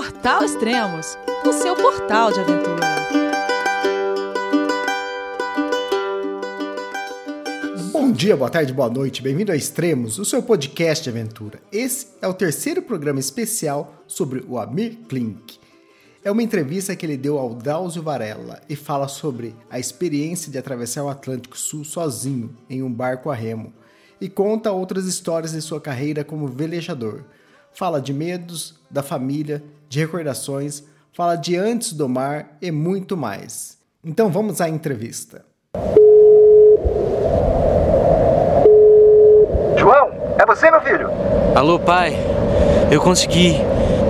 Portal Extremos, o seu portal de aventura. Bom dia, boa tarde, boa noite, bem-vindo a Extremos, o seu podcast de aventura. Esse é o terceiro programa especial sobre o Amir Klink. É uma entrevista que ele deu ao Drauzio Varela e fala sobre a experiência de atravessar o Atlântico Sul sozinho em um barco a remo e conta outras histórias de sua carreira como velejador. Fala de medos, da família, de recordações, fala de antes do mar e muito mais. Então vamos à entrevista. João, é você, meu filho? Alô, pai. Eu consegui.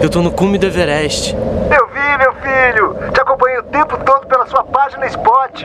Eu tô no cume do Everest. Eu vi, meu filho. Te acompanhei o tempo todo pela sua página Spot.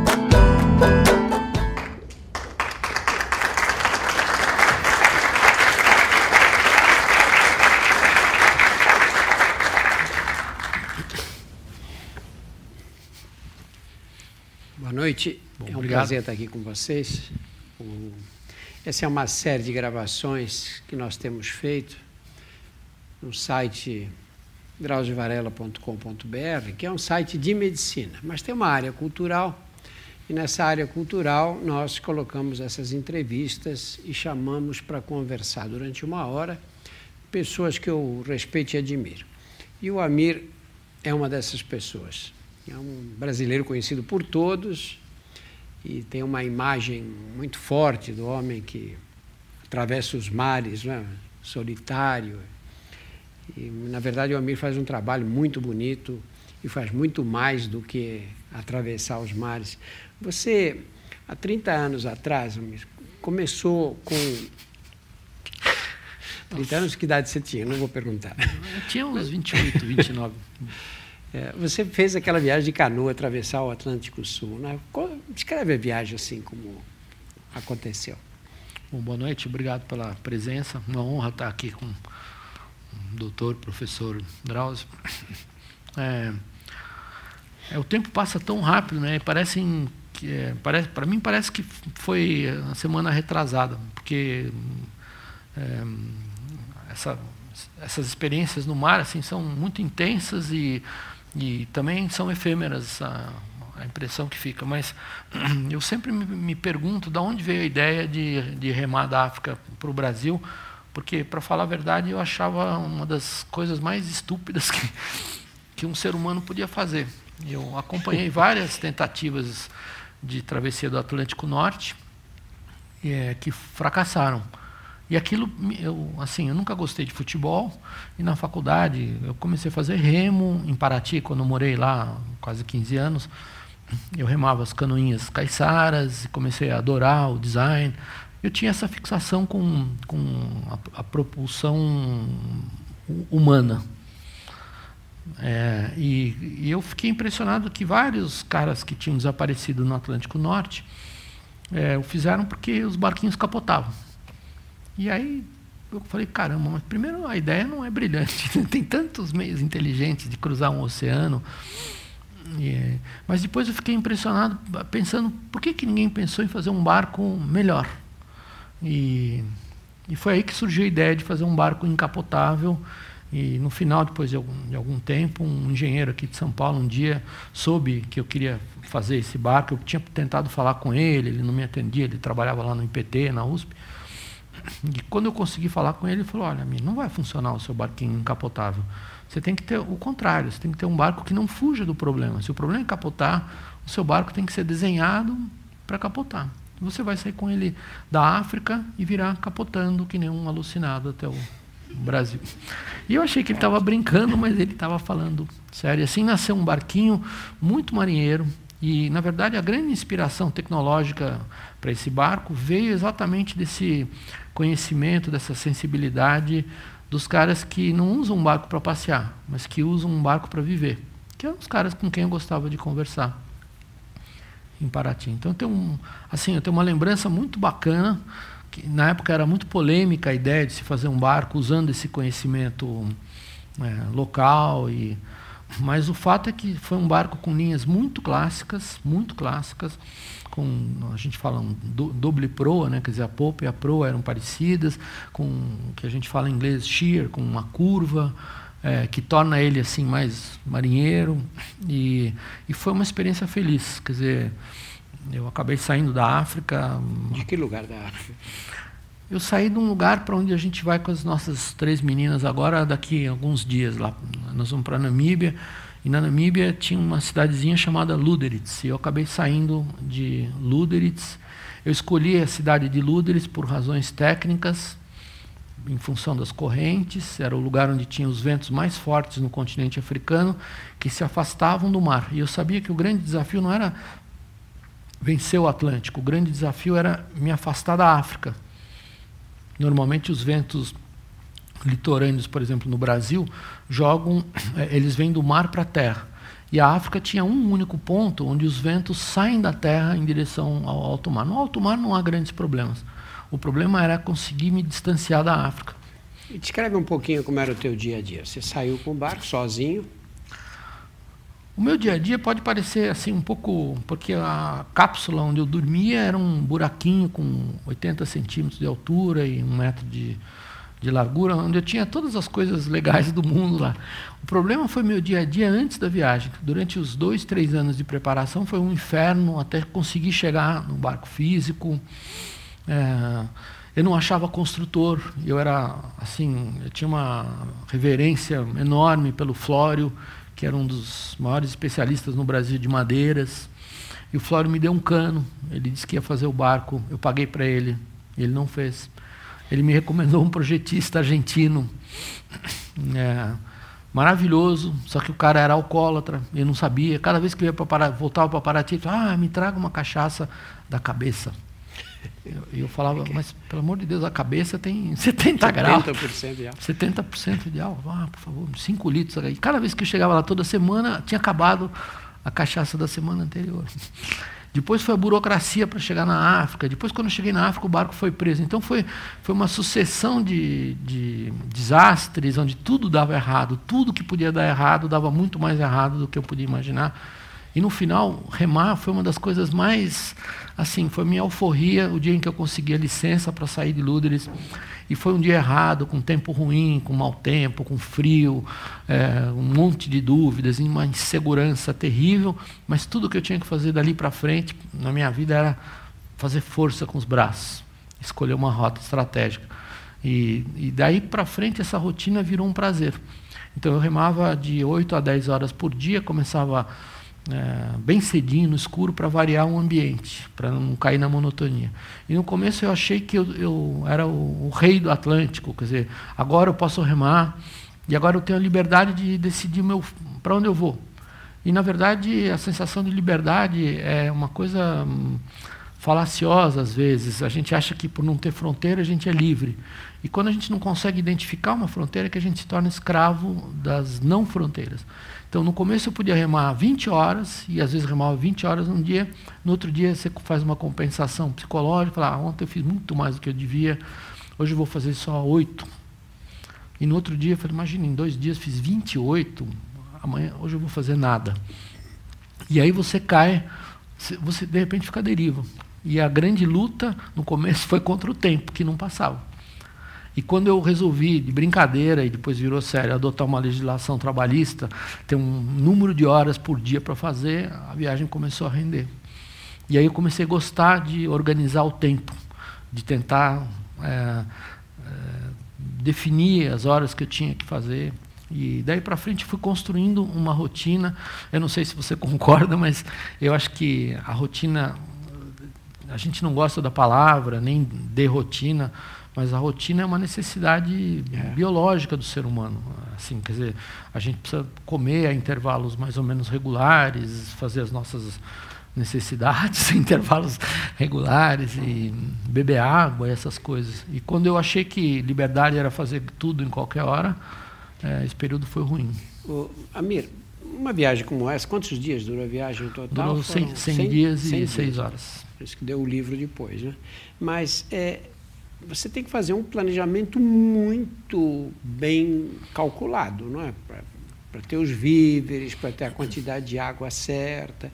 noite. Bom, é um obrigado. prazer estar aqui com vocês. Essa é uma série de gravações que nós temos feito no site drauziovarela.com.br, que é um site de medicina, mas tem uma área cultural. E nessa área cultural nós colocamos essas entrevistas e chamamos para conversar durante uma hora pessoas que eu respeito e admiro. E o Amir é uma dessas pessoas. É um brasileiro conhecido por todos e tem uma imagem muito forte do homem que atravessa os mares, né? solitário. E, na verdade, o Amir faz um trabalho muito bonito e faz muito mais do que atravessar os mares. Você, há 30 anos atrás, Amir, começou com 30 anos, que idade você tinha? Não vou perguntar. Eu tinha uns 28, 29. É, você fez aquela viagem de canoa, atravessar o Atlântico Sul. Né? Descreve a viagem assim como aconteceu. Bom, boa noite, obrigado pela presença. Uma honra estar aqui com o doutor, professor Drauzio. É, é, o tempo passa tão rápido, né? É, parece, para mim parece que foi a semana retrasada, porque é, essa, essas experiências no mar assim são muito intensas e e também são efêmeras a, a impressão que fica. Mas eu sempre me, me, pergunto de onde veio a ideia de, de remar da África para o Brasil, porque, para falar a verdade, eu achava uma das coisas mais estúpidas que, que um ser humano podia fazer. Eu acompanhei várias tentativas de travessia do Atlântico Norte é, que fracassaram. E aquilo, eu, assim, eu nunca gostei de futebol. E na faculdade eu comecei a fazer remo em Paraty, quando eu morei lá quase 15 anos. Eu remava as canoinhas caiçaras comecei a adorar o design. Eu tinha essa fixação com, com a, a propulsão humana. É, e, e, eu fiquei impressionado que vários caras que tinham desaparecido no Atlântico Norte é, o fizeram porque os barquinhos capotavam. E aí eu falei, caramba, mas primeiro a ideia não é brilhante. Tem tantos meios inteligentes de cruzar um oceano. Mas depois eu fiquei impressionado, pensando, por que, que ninguém pensou em fazer um barco melhor? E, e foi aí que surgiu a ideia de fazer um barco encapotável. E no final, depois de algum, de algum tempo, um engenheiro aqui de São Paulo um dia soube que eu queria fazer esse barco. Eu tinha tentado falar com ele, ele não me atendia, ele trabalhava lá no IPT, na USP. E quando eu consegui falar com ele, ele falou: Olha, não vai funcionar o seu barquinho encapotável. Você tem que ter o contrário, você tem que ter um barco que não fuja do problema. Se o problema é capotar, o seu barco tem que ser desenhado para capotar. Você vai sair com ele da África e virar capotando que nem um alucinado até o Brasil. E eu achei que ele estava brincando, mas ele estava falando sério. Assim nasceu um barquinho muito marinheiro. E, na verdade, a grande inspiração tecnológica para esse barco veio exatamente desse conhecimento, dessa sensibilidade dos caras que não usam um barco para passear, mas que usam um barco para viver, que eram os caras com quem eu gostava de conversar. em Paraty. Então eu tenho, um, assim, eu tenho uma lembrança muito bacana, que na época era muito polêmica a ideia de se fazer um barco usando esse conhecimento é, local e mas o fato é que foi um barco com linhas muito clássicas, muito clássicas, com a gente fala um doble proa, né, quer dizer, a polpa e a proa eram parecidas, com o que a gente fala em inglês shear, com uma curva, é, que torna ele assim mais marinheiro e, e foi uma experiência feliz, quer dizer, eu acabei saindo da África. De que lugar da África? Eu saí de um lugar para onde a gente vai com as nossas três meninas agora, daqui a alguns dias lá. Nós vamos para a Namíbia. E na Namíbia tinha uma cidadezinha chamada Luderitz. E eu acabei saindo de Luderitz. Eu escolhi a cidade de Luderitz por razões técnicas, em função das correntes. Era o lugar onde tinha os ventos mais fortes no continente africano, que se afastavam do mar. E eu sabia que o grande desafio não era vencer o Atlântico, o grande desafio era me afastar da África Normalmente os ventos litorâneos, por exemplo, no Brasil, jogam, eh, eles vêm do mar para a terra. E a África tinha um único ponto onde os ventos saem da terra em direção ao alto mar. No alto mar não há grandes problemas. O problema era conseguir me distanciar da África. Descreve um pouquinho como era o teu dia a dia. Você saiu com o barco sozinho, o meu dia a dia pode parecer assim um pouco, porque a cápsula onde eu dormia era um buraquinho com 80 centímetros de altura e um metro de, de largura, onde eu tinha todas as coisas legais do mundo lá. O problema foi meu dia a dia antes da viagem. Durante os dois, três anos de preparação foi um inferno até conseguir chegar no barco físico. É, eu não achava construtor. Eu era assim, eu tinha uma reverência enorme pelo Flório que era um dos maiores especialistas no Brasil de madeiras. E o Flório me deu um cano. Ele disse que ia fazer o barco. Eu paguei para ele. Ele não fez. Ele me recomendou um projetista argentino. É, maravilhoso, só que o cara era alcoólatra, ele não sabia. Cada vez que eu ia para voltava para Paraty, ele ah, me traga uma cachaça da cabeça. E eu, falava, mas pelo amor de Deus, a cabeça tem 70 graus. 70% de álcool. 70% de álcool. Ah, por favor, 5 litros. E cada vez que eu chegava lá toda semana, tinha acabado a cachaça da semana anterior. Depois foi a burocracia para chegar na África. Depois, quando eu cheguei na África, o barco foi preso. Então, foi, foi uma sucessão de, de desastres, onde tudo dava errado. Tudo que podia dar errado dava muito mais errado do que eu podia imaginar. E no final, remar foi uma das coisas mais, assim, foi minha alforria o dia em que eu consegui a licença para sair de Lúderes. E foi um dia errado, com tempo ruim, com mau tempo, com frio, é, um monte de dúvidas, uma insegurança terrível. Mas tudo que eu tinha que fazer dali para frente, na minha vida, era fazer força com os braços, escolher uma rota estratégica. E, e daí para frente, essa rotina virou um prazer. Então eu remava de 8 a 10 horas por dia, começava é, bem cedinho, no escuro, para variar o ambiente, para não cair na monotonia. E no começo eu achei que eu, eu era o, o, rei do Atlântico, quer dizer, agora eu posso remar, e agora eu tenho a liberdade de decidir para onde eu vou. E, na verdade, a sensação de liberdade é uma coisa hum, falaciosa, às vezes. A gente acha que, por não ter fronteira, a gente é livre. E quando a gente não consegue identificar uma fronteira, é que a gente se torna escravo das não fronteiras. Então, no começo eu podia remar 20 horas, e às vezes remava 20 horas num dia, no outro dia você faz uma compensação psicológica, fala, ah, ontem eu fiz muito mais do que eu devia, hoje eu vou fazer só 8. E no outro dia eu falei, imagina, em dois dias fiz 28, amanhã, hoje eu vou fazer nada. E aí você cai, você de repente fica à deriva. E a grande luta no começo foi contra o tempo, que não passava. E quando eu resolvi, de brincadeira, e depois virou sério, adotar uma legislação trabalhista, ter um número de horas por dia para fazer, a viagem começou a render. E aí eu comecei a gostar de organizar o tempo, de tentar é, é, definir as horas que eu tinha que fazer. E daí para frente fui construindo uma rotina. Eu não sei se você concorda, mas eu acho que a rotina, a gente não gosta da palavra, nem de rotina, mas a rotina é uma necessidade é. biológica do ser humano. Assim, quer dizer, a gente precisa comer a intervalos mais ou menos regulares, fazer as nossas necessidades em intervalos regulares e beber água e essas coisas. E quando eu achei que liberdade era fazer tudo em qualquer hora, é, esse período foi ruim. Amir, uma viagem como essa, quantos dias durou a viagem total? Durou 100, 100, 100 dias 100 e 6 horas. Por isso que deu o livro depois. Né? Mas é, você tem que fazer um planejamento muito bem calculado, não é? Para ter os víveres, para ter a quantidade de água certa,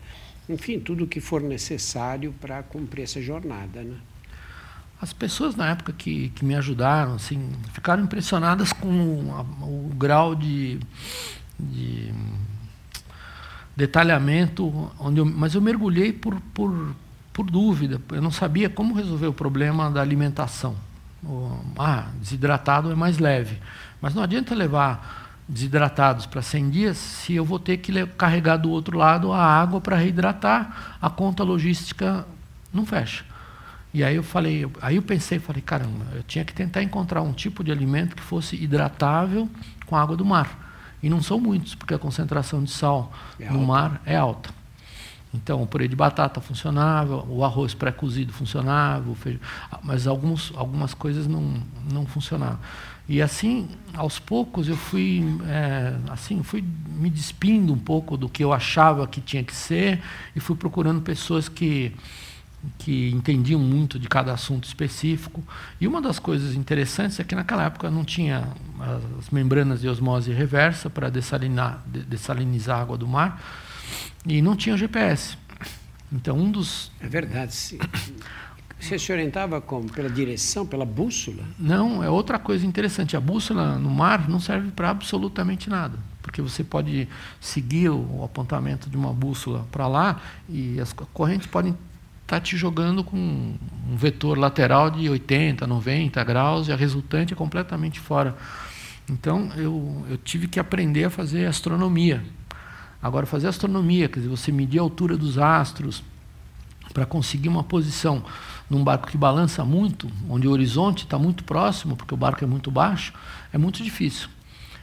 enfim, tudo o que for necessário para cumprir essa jornada. Né? As pessoas na época que, que me ajudaram assim, ficaram impressionadas com o, o grau de, de detalhamento, onde eu, mas eu mergulhei por, por, por dúvida. Eu não sabia como resolver o problema da alimentação. ah, desidratado é mais leve. Mas não adianta levar desidratados para 100 dias se eu vou ter que carregar do outro lado a água para reidratar, a conta logística não fecha. E aí eu falei, aí eu pensei, falei, caramba, eu tinha que tentar encontrar um tipo de alimento que fosse hidratável com água do mar. E não são muitos, porque a concentração de sal é no mar é alta. Então, o purê de batata funcionava, o arroz pré-cozido funcionava, feijão, mas alguns, algumas coisas não, não funcionavam. E assim, aos poucos, eu fui, é, assim, fui me despindo um pouco do que eu achava que tinha que ser e fui procurando pessoas que que entendiam muito de cada assunto específico. E uma das coisas interessantes é que naquela época não tinha as membranas de osmose reversa para dessalinar, dessalinizar a água do mar e não tinha GPS. Então um dos é verdade. Você se orientava como? Pela direção, pela bússola? Não, é outra coisa interessante. A bússola no mar não serve para absolutamente nada. Porque você pode seguir o apontamento de uma bússola para lá e as correntes podem estar tá te jogando com um vetor lateral de 80, 90 graus e a resultante é completamente fora. Então eu, eu tive que aprender a fazer astronomia. Agora, fazer astronomia, quer dizer, você medir a altura dos astros para conseguir uma posição num barco que balança muito, onde o horizonte está muito próximo, porque o barco é muito baixo, é muito difícil.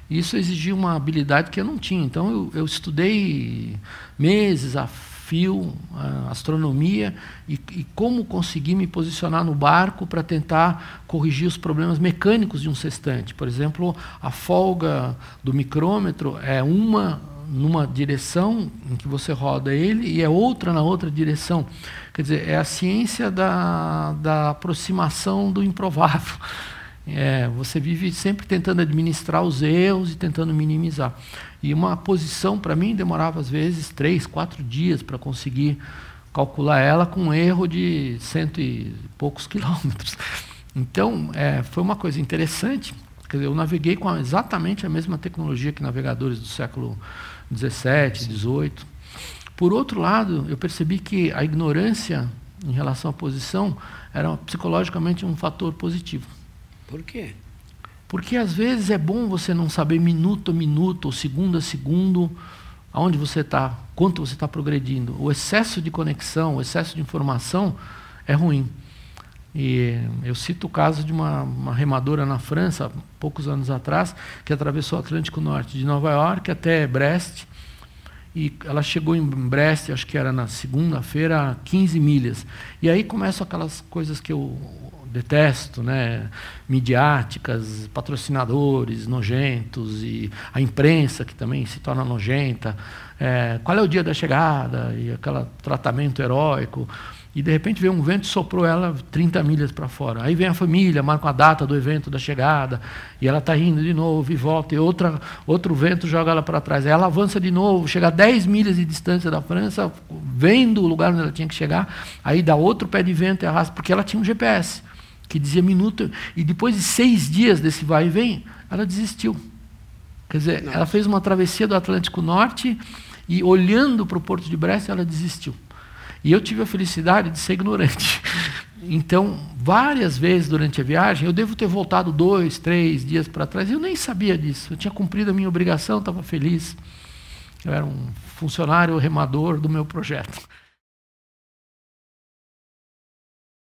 Isso exigia uma habilidade que eu não tinha. Então eu, eu estudei meses a fio, a astronomia e, e, como conseguir me posicionar no barco para tentar corrigir os problemas mecânicos de um sextante. Por exemplo, a folga do micrômetro é uma numa direção em que você roda ele e é outra na outra direção. Quer dizer, é a ciência da, da aproximação do improvável. É, você vive sempre tentando administrar os erros e tentando minimizar. E uma posição, para mim, demorava às vezes três, quatro dias para conseguir calcular ela com um erro de cento e poucos quilômetros. Então, é, foi uma coisa interessante. Quer dizer, eu naveguei com exatamente a mesma tecnologia que navegadores do século XVII, XVIII. Por outro lado, eu percebi que a ignorância em relação à posição era psicologicamente um fator positivo. Por quê? Porque às vezes é bom você não saber minuto a minuto, ou segundo a segundo, aonde você está, quanto você está progredindo. O excesso de conexão, o excesso de informação é ruim. E eu cito o caso de uma, uma remadora na França, poucos anos atrás, que atravessou o Atlântico Norte, de Nova York até Brest. E ela chegou em Brest, acho que era na segunda-feira, 15 milhas. E aí começam aquelas coisas que eu detesto, né? midiáticas, patrocinadores nojentos e a imprensa que também se torna nojenta. É, qual é o dia da chegada e aquele tratamento heróico. E de repente vem um vento e soprou ela 30 milhas para fora. Aí vem a família, marca a data do evento da chegada, e ela está indo de novo e volta, e outra, outro vento joga ela para trás. Aí ela avança de novo, chega a 10 milhas de distância da França, vendo o lugar onde ela tinha que chegar, aí dá outro pé de vento e arrasta, porque ela tinha um GPS que dizia minuto, e depois de seis dias desse vai e vem, ela desistiu. Quer dizer, Não. ela fez uma travessia do Atlântico Norte e, olhando para o porto de Brest, ela desistiu. E eu tive a felicidade de ser ignorante. Então, várias vezes durante a viagem, eu devo ter voltado dois, três dias para trás, eu nem sabia disso. Eu tinha cumprido a minha obrigação, estava feliz. Eu era um funcionário remador do meu projeto.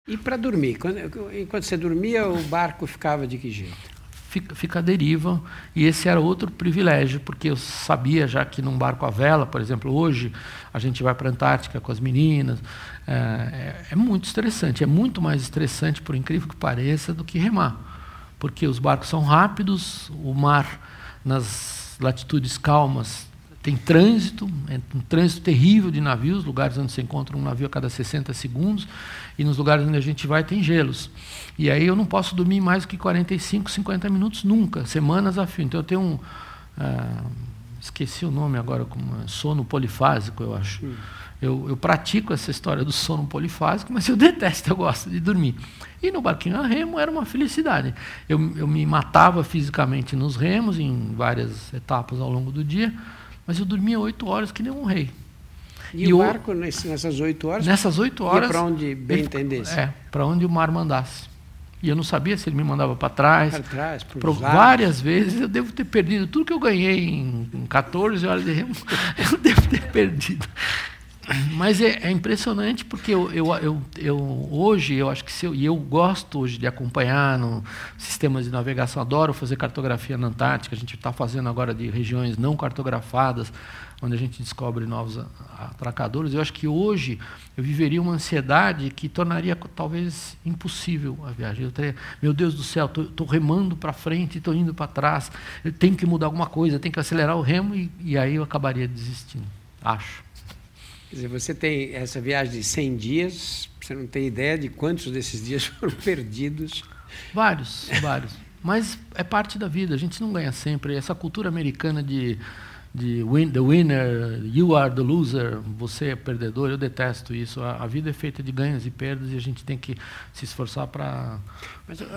E para dormir? Quando, enquanto você dormia, o barco ficava de que jeito? Fica, fica à deriva, e esse era outro privilégio, porque eu sabia já que num barco à vela, por exemplo, hoje a gente vai para a Antártica com as meninas, é, é, é muito estressante, é muito mais estressante, por incrível que pareça, do que remar, porque os barcos são rápidos, o mar nas latitudes calmas tem trânsito, é um trânsito terrível de navios, lugares onde você encontra um navio a cada 60 segundos, e nos lugares onde a gente vai tem gelos. E aí eu não posso dormir mais do que 45, 50 minutos nunca, semanas a fio. Então eu tenho um. Ah, esqueci o nome agora, como é, sono polifásico, eu acho. Eu, eu, pratico essa história do sono polifásico, mas eu detesto, eu gosto de dormir. E no barquinho a remo era uma felicidade. Eu, eu me matava fisicamente nos remos, em várias etapas ao longo do dia, mas eu dormia oito horas que nem um rei. E, e o barco, nessas oito horas? Nessas oito horas. para onde bem entendesse? É, para onde o mar mandasse. E eu não sabia se ele me mandava para trás. Para trás, para Várias vezes eu devo ter perdido. Tudo que eu ganhei em, em 14 horas de remo, eu devo ter perdido. Mas é, é impressionante porque eu, eu, eu, eu, hoje eu acho que se eu, e eu gosto hoje de acompanhar no sistemas de navegação, adoro fazer cartografia na Antártica. A gente está fazendo agora de regiões não cartografadas, onde a gente descobre novos atracadores. Eu acho que hoje eu viveria uma ansiedade que tornaria talvez impossível a viagem. Eu teria, meu Deus do céu, estou remando para frente, estou indo para trás, eu tenho que mudar alguma coisa, tenho que acelerar o remo e, e aí eu acabaria desistindo, acho. Quer dizer, você tem essa viagem de 100 dias, você não tem ideia de quantos desses dias foram perdidos. Vários, vários. Mas é parte da vida, a gente não ganha sempre. Essa cultura americana de, de win, the winner, you are the loser, você é perdedor, eu detesto isso. A, a vida é feita de ganhos e perdas e a gente tem que se esforçar para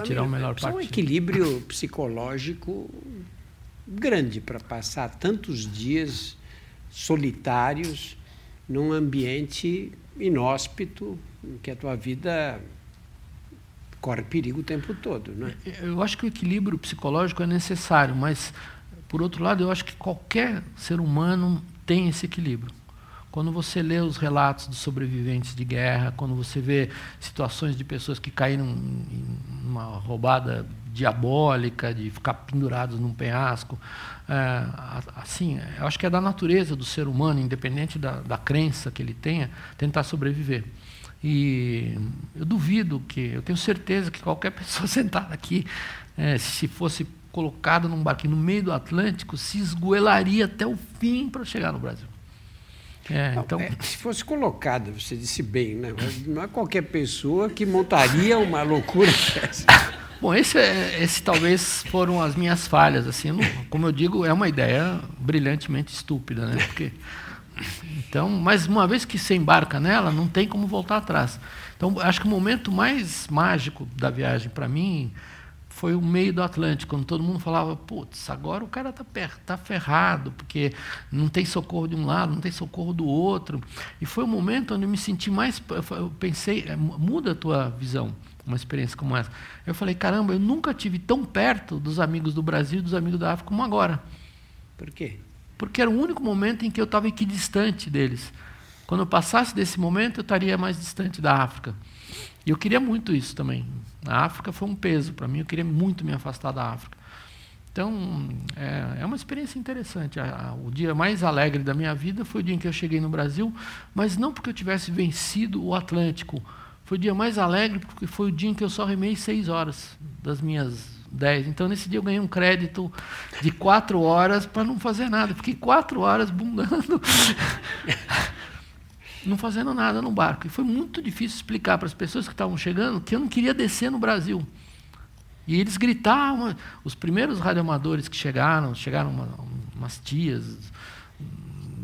tirar o melhor partido. É um equilíbrio psicológico grande para passar tantos dias solitários num ambiente inóspito, em que a tua vida corre perigo o tempo todo. Não é? Eu acho que o equilíbrio psicológico é necessário, mas, por outro lado, eu acho que qualquer ser humano tem esse equilíbrio. Quando você lê os relatos dos sobreviventes de guerra, quando você vê situações de pessoas que caíram em uma roubada diabólica, de ficar pendurados num penhasco, é, assim, eu acho que é da natureza do ser humano, independente da, da crença que ele tenha, tentar sobreviver. E eu duvido que, eu tenho certeza que qualquer pessoa sentada aqui, é, se fosse colocada num barquinho no meio do Atlântico, se esgoelaria até o fim para chegar no Brasil. É, não, então... É, se fosse colocada, você disse bem, né? não é qualquer pessoa que montaria uma loucura dessa. Bom, esse, é, esse talvez foram as minhas falhas. Assim, como eu digo, é uma ideia brilhantemente estúpida, né? Porque, então, mas uma vez que você embarca nela, não tem como voltar atrás. Então, acho que o momento mais mágico da viagem para mim foi o meio do Atlântico, quando todo mundo falava, putz, agora o cara está tá ferrado, porque não tem socorro de um lado, não tem socorro do outro. E foi o momento onde eu me senti mais, eu pensei, é, muda a tua visão, uma experiência como essa. Eu falei, caramba, eu nunca tive tão perto dos amigos do Brasil e dos amigos da África como agora. Por quê? Porque era o único momento em que eu estava equidistante deles. Quando eu passasse desse momento, eu estaria mais distante da África. E eu queria muito isso também. A África foi um peso para mim, eu queria muito me afastar da África. Então, é, é uma experiência interessante. o dia mais alegre da minha vida foi o dia em que eu cheguei no Brasil, mas não porque eu tivesse vencido o Atlântico. Foi o dia mais alegre porque foi o dia em que eu só remei seis horas das minhas dez. Então, nesse dia eu ganhei um crédito de quatro horas para não fazer nada. Fiquei quatro horas bundando. não fazendo nada no barco. E foi muito difícil explicar para as pessoas que estavam chegando que eu não queria descer no Brasil. E eles gritavam, os primeiros radioamadores que chegaram, chegaram uma, umas tias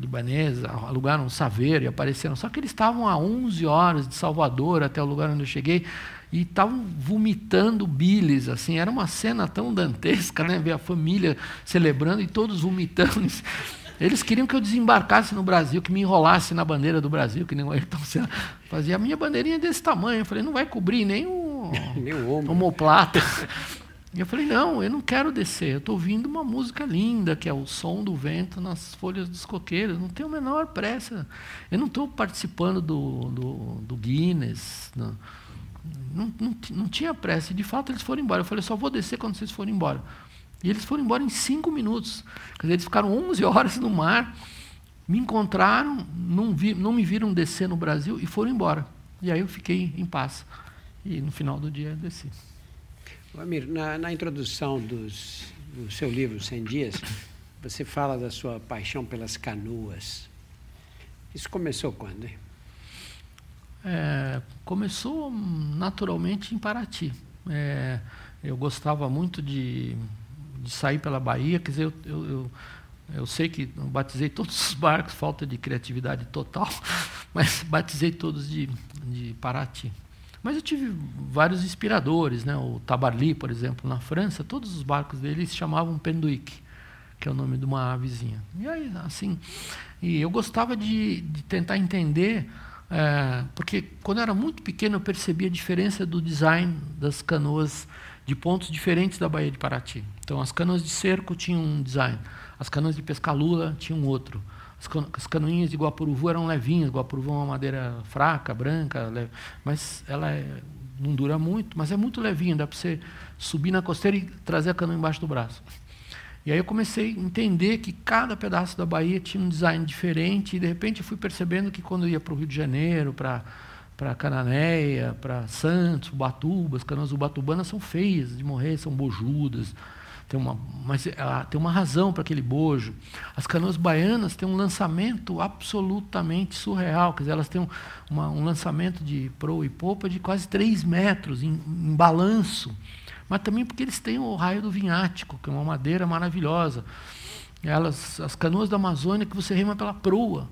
libanesas, alugaram um saveiro e apareceram. Só que eles estavam a 11 horas de Salvador até o lugar onde eu cheguei e estavam vomitando bilis, assim, era uma cena tão dantesca, né, ver a família celebrando e todos vomitando. Eles queriam que eu desembarcasse no Brasil, que me enrolasse na bandeira do Brasil, que nem o Ayrton Senna fazia. A minha bandeirinha é desse tamanho. Eu falei, não vai cobrir nem o, nem o homoplata. E eu falei, não, eu não quero descer. Eu estou ouvindo uma música linda, que é o som do vento nas folhas dos coqueiros. Não tenho a menor pressa. Eu não estou participando do, do, do Guinness. Não, não, não, não tinha pressa. E, de fato, eles foram embora. Eu falei, só vou descer quando vocês forem embora. E eles foram embora em cinco minutos. Quer dizer, eles ficaram 11 horas no mar, me encontraram, não, vi, não me viram descer no Brasil e foram embora. E aí eu fiquei em paz. E no final do dia eu desci. Amir, na, na introdução dos, do seu livro, 100 Dias, Você fala da sua paixão pelas canoas. Isso começou quando? É, começou naturalmente em Paraty. É, eu gostava muito de, de, sair pela Bahia, quer dizer, eu, eu, eu, eu sei que batizei todos os barcos, falta de criatividade total, mas batizei todos de, de Paraty. Mas eu tive vários inspiradores, né? o Tabarly, por exemplo, na França, todos os barcos dele se chamavam Penduic, que é o nome de uma avezinha. E aí, assim, e eu gostava de, de tentar entender, é, porque quando eu era muito pequeno eu percebia a diferença do design das canoas de pontos diferentes da Baía de Paraty. Então, as canoas de cerco tinham um design, as canoas de pescalula tinham outro. As canoinhas de Guapuruvu eram levinhas, Guapuruvu é uma madeira fraca, branca, leve, mas ela é, não dura muito, mas é muito levinha, dá para você subir na costeira e trazer a canoa embaixo do braço. E aí eu comecei a entender que cada pedaço da Bahia tinha um design diferente, e de repente fui percebendo que quando eu ia para o Rio de Janeiro, para para Cananéia, para Santos, Ubatuba, as canoas ubatubanas são feias de morrer, são bojudas, tem uma, mas ela, tem uma razão para aquele bojo. As canoas baianas têm um lançamento absolutamente surreal, quer dizer, elas têm um, uma, um lançamento de proa e popa de quase 3 metros em, em balanço, mas também porque eles têm o raio do vinhático, que é uma madeira maravilhosa. Elas, as canoas da Amazônia que você rema pela proa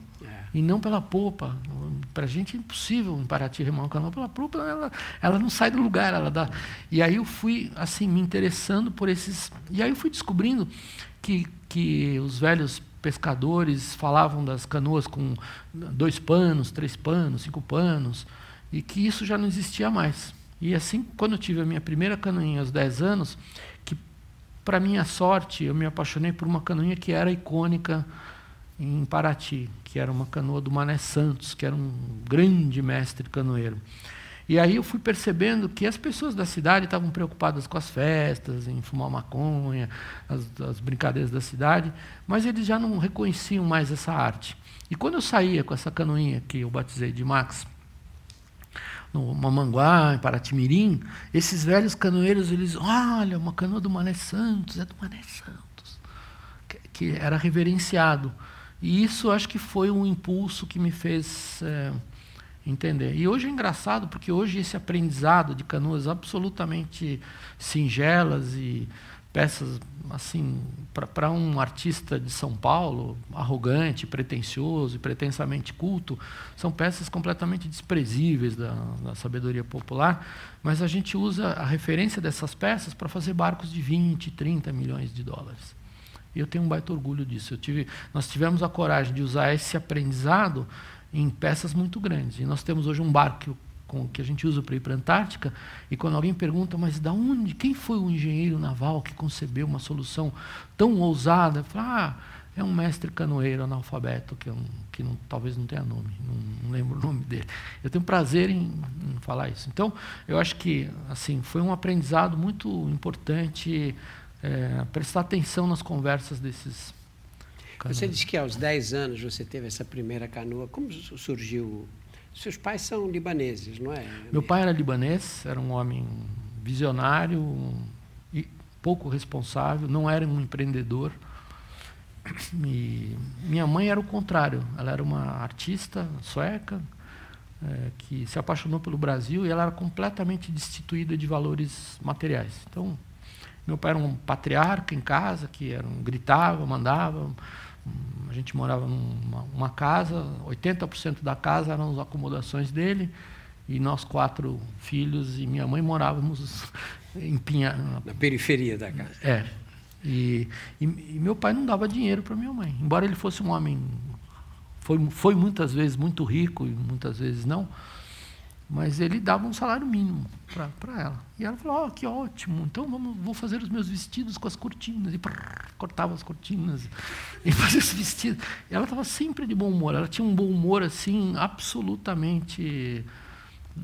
e não pela popa. Para a gente é impossível em Paraty remar uma canoa pela popa, ela, ela não sai do lugar. Ela dá. E aí eu fui assim me interessando por esses. E aí eu fui descobrindo que, que os velhos pescadores falavam das canoas com dois panos, três panos, cinco panos, e que isso já não existia mais. E assim, quando eu tive a minha primeira canoinha aos 10 anos, que para minha sorte, eu me apaixonei por uma canoinha que era icônica em Paraty, que era uma canoa do Mané Santos, que era um grande mestre canoeiro. E aí eu fui percebendo que as pessoas da cidade estavam preocupadas com as festas, em fumar maconha, as, as, brincadeiras da cidade, mas eles já não reconheciam mais essa arte. E quando eu saía com essa canoinha que eu batizei de Max, no Mamanguá, em Paratimirim, esses velhos canoeiros, eles, olha, uma canoa do Mané Santos, é do Mané Santos, que, que era reverenciado. E isso acho que foi um impulso que me fez é, entender. E hoje é engraçado, porque hoje esse aprendizado de canoas absolutamente singelas e peças assim para um artista de São Paulo arrogante, pretensioso e pretensamente culto são peças completamente desprezíveis da, da, sabedoria popular, mas a gente usa a referência dessas peças para fazer barcos de 20, 30 milhões de dólares. E eu tenho um baita orgulho disso. Tive, nós tivemos a coragem de usar esse aprendizado em peças muito grandes. E nós temos hoje um barco com, que a gente usa para ir para a Antártica, e quando alguém pergunta, mas da onde, quem foi o engenheiro naval que concebeu uma solução tão ousada? Fala, ah, é um mestre canoeiro analfabeto, que, que não, talvez não tenha nome, não, não, lembro o nome dele. Eu tenho prazer em, em, falar isso. Então, eu acho que assim foi um aprendizado muito importante é, prestar atenção nas conversas desses. Canoas. Você disse que aos 10 anos você teve essa primeira canoa. Como surgiu? Seus pais são libaneses, não é? Meu pai era libanês, era um homem visionário e pouco responsável, não era um empreendedor. E minha mãe era o contrário, ela era uma artista sueca é, que se apaixonou pelo Brasil e ela era completamente destituída de valores materiais. Então, meu pai era um patriarca em casa, que era um, gritava, mandava. A gente morava numa uma casa, 80% da casa eram as acomodações dele, e nós quatro filhos e minha mãe morávamos em Pinha. Na periferia da casa. É. E, e, e meu pai não dava dinheiro para minha mãe. Embora ele fosse um homem. Foi, foi muitas vezes muito rico e muitas vezes não mas ele dava um salário mínimo para ela. E ela falou: oh, que ótimo, então vamos, vou fazer os meus vestidos com as cortinas. E prrr, cortava as cortinas e fazia os vestidos. E ela estava sempre de bom humor. Ela tinha um bom humor assim, absolutamente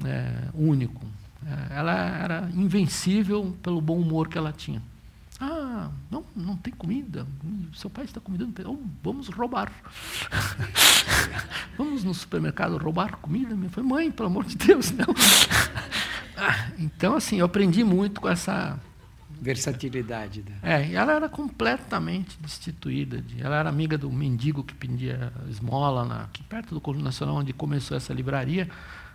é, único. É, ela era invencível pelo bom humor que ela tinha. Ah, não, não tem comida. Seu pai está convidando. Oh, vamos roubar. vamos no supermercado roubar comida. Minha foi mãe, pelo amor de Deus, não. ah, então, assim, eu aprendi muito com essa, Versatilidade. Da... É, e ela era completamente destituída. De, ela era amiga do mendigo que pendia esmola na, aqui perto do Conjunto Nacional, onde começou essa livraria.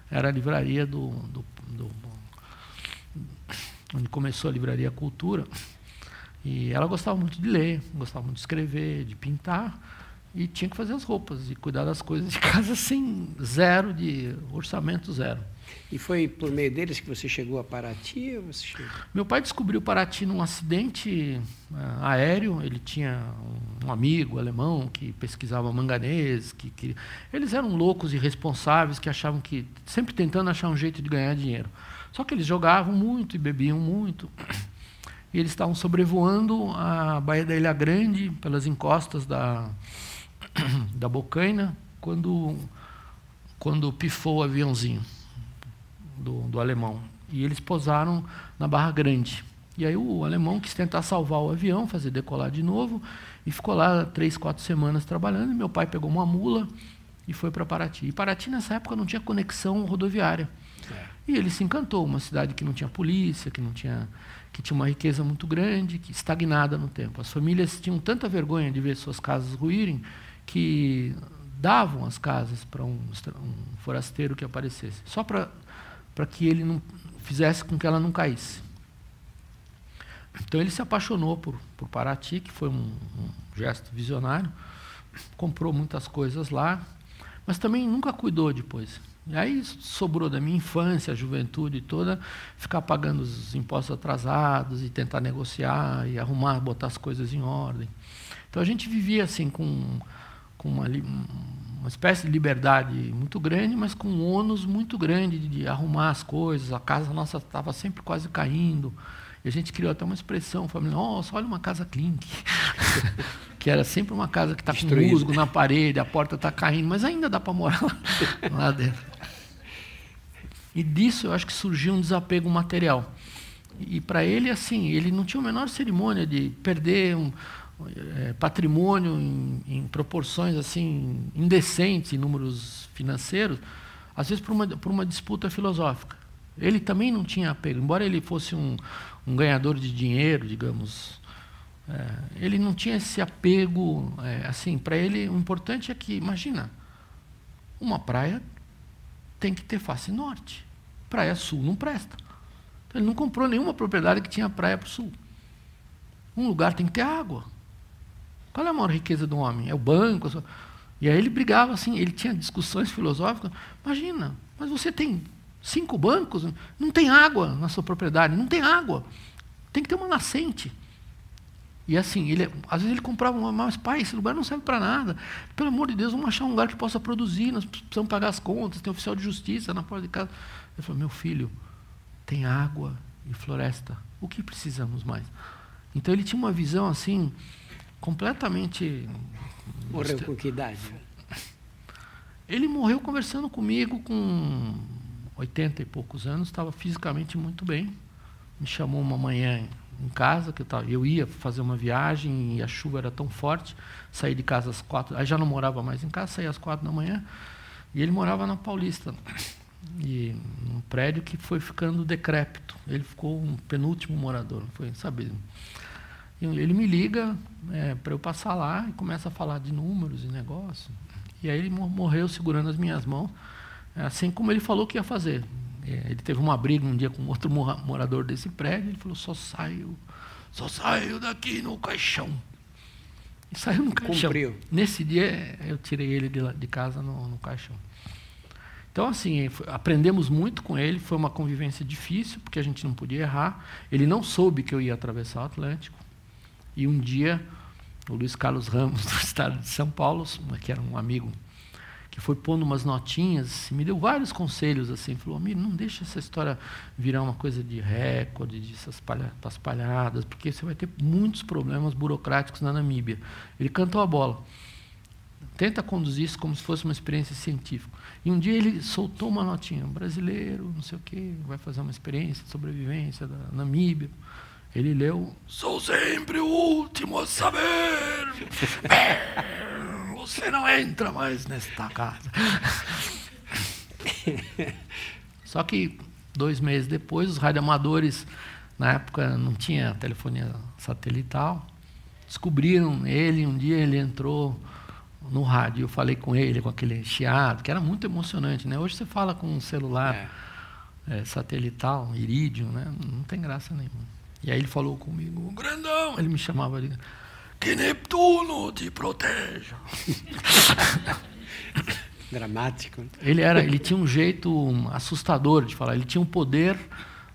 Era a livraria do, do, do onde começou a livraria Cultura. E ela gostava muito de ler, gostava muito de escrever, de pintar e tinha que fazer as roupas e cuidar das coisas de casa sem zero de orçamento zero. E foi por meio deles que você chegou a Paraty? Chegou? Meu pai descobriu Paraty num acidente uh, aéreo. Ele tinha um, um, amigo alemão que pesquisava manganês. Que, que, eles eram loucos e irresponsáveis que achavam que sempre tentando achar um jeito de ganhar dinheiro. Só que eles jogavam muito e bebiam muito. E eles estavam sobrevoando a Baía da Ilha Grande pelas encostas da da Bocaina quando quando pifou o aviãozinho do, do alemão. E eles posaram na Barra Grande. E aí o alemão quis tentar salvar o avião, fazer decolar de novo, e ficou lá três, quatro semanas trabalhando. E meu pai pegou uma mula e foi para Paraty. E Paraty, nessa época, não tinha conexão rodoviária. É. E ele se encantou, uma cidade que não tinha polícia, que não tinha que tinha uma riqueza muito grande, que estagnada no tempo. As famílias tinham tanta vergonha de ver suas casas ruírem que davam as casas para um, um forasteiro que aparecesse, só para que ele não fizesse com que ela não caísse. Então ele se apaixonou por, por Paraty, que foi um, um gesto visionário, comprou muitas coisas lá, mas também nunca cuidou depois. E aí sobrou da minha infância, a juventude toda, ficar pagando os impostos atrasados e tentar negociar e arrumar, botar as coisas em ordem. Então a gente vivia assim com, com uma, uma espécie de liberdade muito grande, mas com um ônus muito grande de, de arrumar as coisas. A casa nossa estava sempre quase caindo. E a gente criou até uma expressão, família, nossa, olha uma casa clink. que era sempre uma casa que está com musgo na parede, a porta está caindo, mas ainda dá para morar lá, lá dentro. E disso eu acho que surgiu um desapego material. E para ele, assim, ele não tinha a menor cerimônia de perder um, é, patrimônio em, em, proporções assim indecentes em números financeiros, às vezes por uma, por uma disputa filosófica. Ele também não tinha apego, embora ele fosse um, um ganhador de dinheiro, digamos, é, ele não tinha esse apego. É, assim, para ele o importante é que, imagina, uma praia tem que ter face norte, praia sul não presta. Então, ele não comprou nenhuma propriedade que tinha praia para o sul. Um lugar tem que ter água. Qual é a maior riqueza do homem? É o banco? E aí ele brigava assim, ele tinha discussões filosóficas. Imagina, mas você tem cinco bancos, não tem água na sua propriedade, não tem água. Tem que ter uma nascente. E assim, ele, às vezes ele comprava uma, mas pai, esse lugar não serve para nada. Pelo amor de Deus, vamos achar um lugar que possa produzir, nós precisamos pagar as contas, tem oficial de justiça na porta de casa. Ele falou, meu filho, tem água e floresta. O que precisamos mais? Então ele tinha uma visão assim, completamente. Morreu com que idade? Ele morreu conversando comigo com 80 e poucos anos, estava fisicamente muito bem. Me chamou uma manhã em casa, que eu, eu ia fazer uma viagem e a chuva era tão forte, saí de casa às quatro, aí já não morava mais em casa, saí às quatro da manhã, e ele morava na Paulista, e um prédio que foi ficando decrépito. Ele ficou um penúltimo morador, foi, sabe? Ele me liga é, para eu passar lá e começa a falar de números e negócio. E aí ele morreu segurando as minhas mãos, assim como ele falou que ia fazer. É, ele teve uma briga um dia com outro morador desse prédio, ele falou, só saio, só saio daqui no caixão. E saiu no caixão. Cumpriu. Nesse dia eu tirei ele de, de casa no, no caixão. Então, assim, aprendemos muito com ele, foi uma convivência difícil, porque a gente não podia errar. Ele não soube que eu ia atravessar o Atlântico. E um dia, o Luiz Carlos Ramos, do estado de São Paulo, que era um amigo, que foi pondo umas notinhas, me deu vários conselhos assim, falou: "Amigo, não deixa essa história virar uma coisa de recorde, de essas palhadas, porque você vai ter muitos problemas burocráticos na Namíbia". Ele cantou a bola. Tenta conduzir isso como se fosse uma experiência científica. E um dia ele soltou uma notinha, brasileiro, não sei o quê, vai fazer uma experiência de sobrevivência da Namíbia. Ele leu: Sou sempre o último a saber. você não entra mais nesta casa. Só que dois meses depois, os radioamadores Na época não tinha telefonia satelital. Descobriram ele, um dia ele entrou no rádio, eu falei com ele, com aquele chiado, que era muito emocionante. Né? Hoje você fala com um celular é. É, satelital, irídio, né? não tem graça nenhuma. E aí ele falou comigo, grandão, ele me chamava de que Neptuno te proteja. Dramático. Ele era, ele tinha um jeito assustador de falar. Ele tinha um poder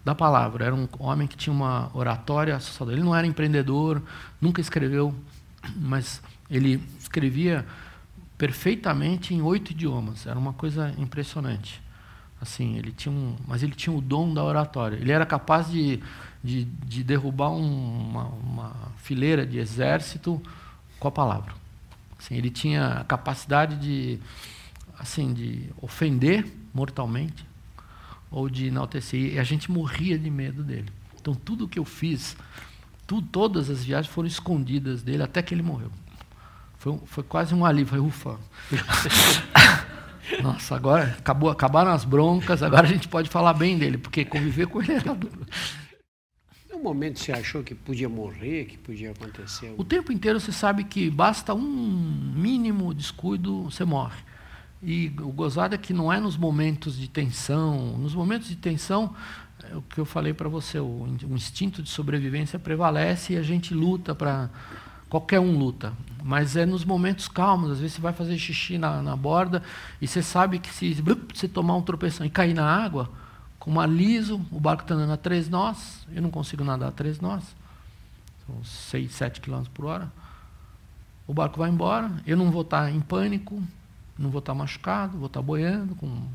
da palavra. Era um homem que tinha uma oratória assustadora. Ele não era empreendedor, nunca escreveu, mas ele escrevia perfeitamente em oito idiomas. Era uma coisa impressionante. Assim, ele tinha um, mas ele tinha o dom da oratória. Ele era capaz de, de, de derrubar um, uma, uma, fileira de exército com a palavra. Assim, ele tinha a capacidade de, assim, de ofender mortalmente ou de enaltecer. E a gente morria de medo dele. Então, tudo que eu fiz, todas as viagens foram escondidas dele até que ele morreu. Foi, foi quase um alívio. Falei, ufa. Nossa, agora acabou, acabaram as broncas, agora a gente pode falar bem dele, porque conviver com ele era duro. No momento você achou que podia morrer, que podia acontecer? O tempo inteiro você sabe que basta um mínimo descuido, você morre. E o gozado é que não é nos momentos de tensão. Nos momentos de tensão, é o que eu falei para você, o, o instinto de sobrevivência prevalece e a gente luta para Qualquer um luta. Mas é nos momentos calmos. Às vezes você vai fazer xixi na, na borda e você sabe que se você tomar um tropeção e cair na água, com uma liso, o barco está andando a três nós, eu não consigo nadar a três nós, são seis, sete quilômetros por hora. O barco vai embora, eu não vou estar em pânico, não vou estar machucado, vou estar boiando com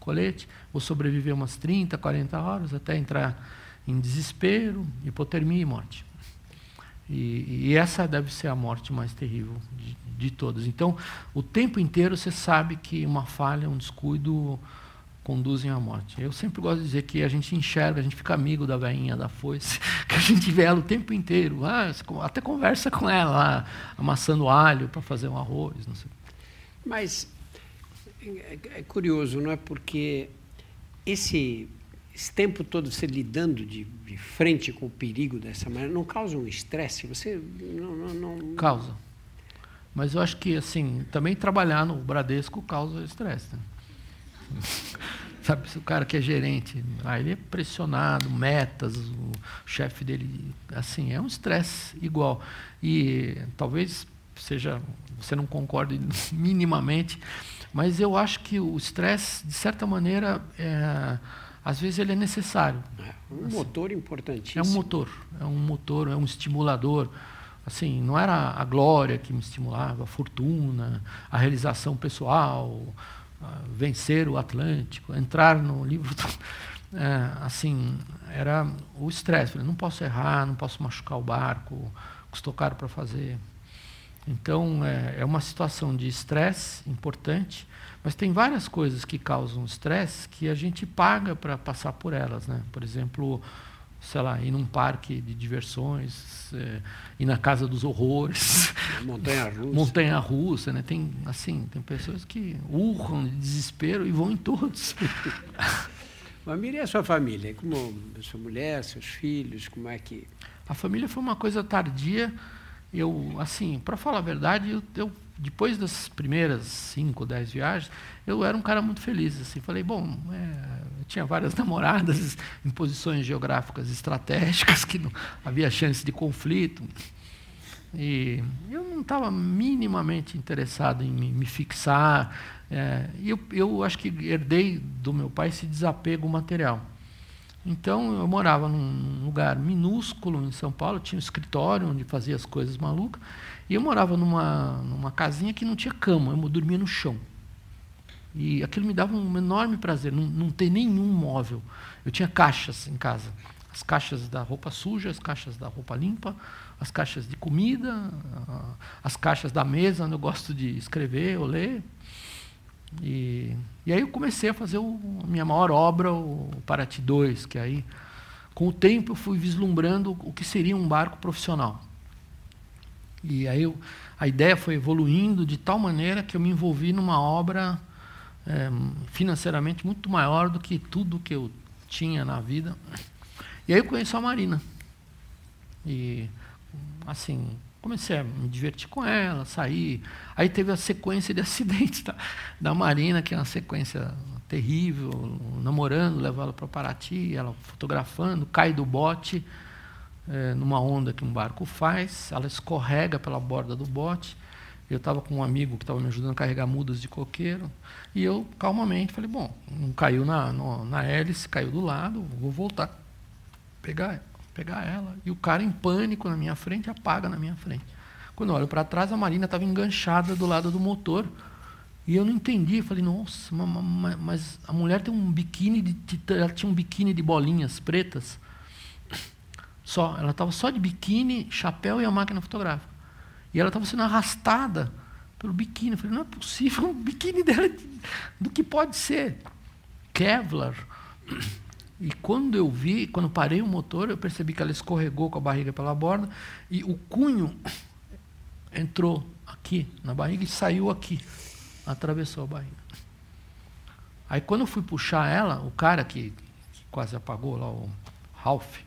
colete, vou sobreviver umas 30, 40 horas até entrar em desespero, hipotermia e morte. E, e, essa deve ser a morte mais terrível de, de todas. Então, o tempo inteiro você sabe que uma falha, um descuido conduzem à morte. Eu sempre gosto de dizer que a gente enxerga, a gente fica amigo da veinha, da foice, que a gente vê ela o tempo inteiro. Ah, até conversa com ela lá, amassando alho para fazer um arroz. Mas é, é curioso, não é? Porque esse esse tempo todo você lidando de, de, frente com o perigo dessa maneira, não causa um estresse? Você não, não, não, Causa. Mas eu acho que, assim, também trabalhar no Bradesco causa estresse. Né? Sabe, se o cara que é gerente, aí ele é pressionado, metas, o chefe dele, assim, é um estresse igual. E talvez seja, você não concorde minimamente, mas eu acho que o estresse, de certa maneira, é, às vezes ele é necessário. É um assim, motor importantíssimo. É um motor, é um motor, é um estimulador. Assim, não era a glória que me estimulava, a fortuna, a realização pessoal, vencer o Atlântico, entrar no livro. É, assim, era o estresse. Não posso errar, não posso machucar o barco, custou caro para fazer. Então, é, é uma situação de estresse importante mas tem várias coisas que causam estresse que a gente paga para passar por elas. Né? Por exemplo, sei lá, ir num parque de diversões, é, ir na casa dos horrores. Montanha russa. Montanha russa, né? Tem, assim, tem pessoas que urram de desespero e vão em todos. Mamira e a sua família? Como a sua mulher, seus filhos, como é que... A família foi uma coisa tardia. Eu, assim, para falar a verdade, eu, eu depois das primeiras cinco, dez viagens, eu era um cara muito feliz. Assim, falei, bom, é, tinha várias namoradas em posições geográficas estratégicas que não havia chance de conflito. E eu não estava minimamente interessado em me, fixar. É, eu, eu acho que herdei do meu pai esse desapego material. Então eu morava num lugar minúsculo em São Paulo, tinha um escritório onde fazia as coisas malucas. E eu morava numa, numa casinha que não tinha cama, eu dormia no chão. E aquilo me dava um enorme prazer, não, não ter nenhum móvel. Eu tinha caixas em casa. As caixas da roupa suja, as caixas da roupa limpa, as caixas de comida, as caixas da mesa, onde eu gosto de escrever ou ler. E, e aí eu comecei a fazer a minha maior obra, o Paraty 2, que aí, com o tempo, eu fui vislumbrando o que seria um barco profissional. E aí eu, a ideia foi evoluindo de tal maneira que eu me envolvi numa obra é, financeiramente muito maior do que tudo que eu tinha na vida. E aí eu conheço a Marina. E, assim, comecei a me divertir com ela, sair. Aí teve a sequência de acidentes da, da Marina, que é uma sequência terrível, namorando, ela para Paraty, ela fotografando, cai do bote é, numa onda que um barco faz, ela escorrega pela borda do bote. Eu estava com um amigo que estava me ajudando a carregar mudas de coqueiro, e eu calmamente falei, bom, não caiu na, no, na hélice, caiu do lado, vou voltar, pegar, pegar ela. E o cara em pânico na minha frente, apaga na minha frente. Quando eu olho para trás, a Marina estava enganchada do lado do motor, e eu não entendi, falei, nossa, mas a mulher tem um biquíni, de, ela tinha um biquíni de bolinhas pretas, só, ela estava só de biquíni, chapéu e a máquina fotográfica. E ela estava sendo arrastada pelo biquíni. Eu falei, não é possível, o biquíni dela é do que pode ser. Kevlar. E quando eu vi, quando parei o motor, eu percebi que ela escorregou com a barriga pela borda e o cunho entrou aqui na barriga e saiu aqui, atravessou a barriga. Aí quando eu fui puxar ela, o cara que, que quase apagou lá, o Ralph,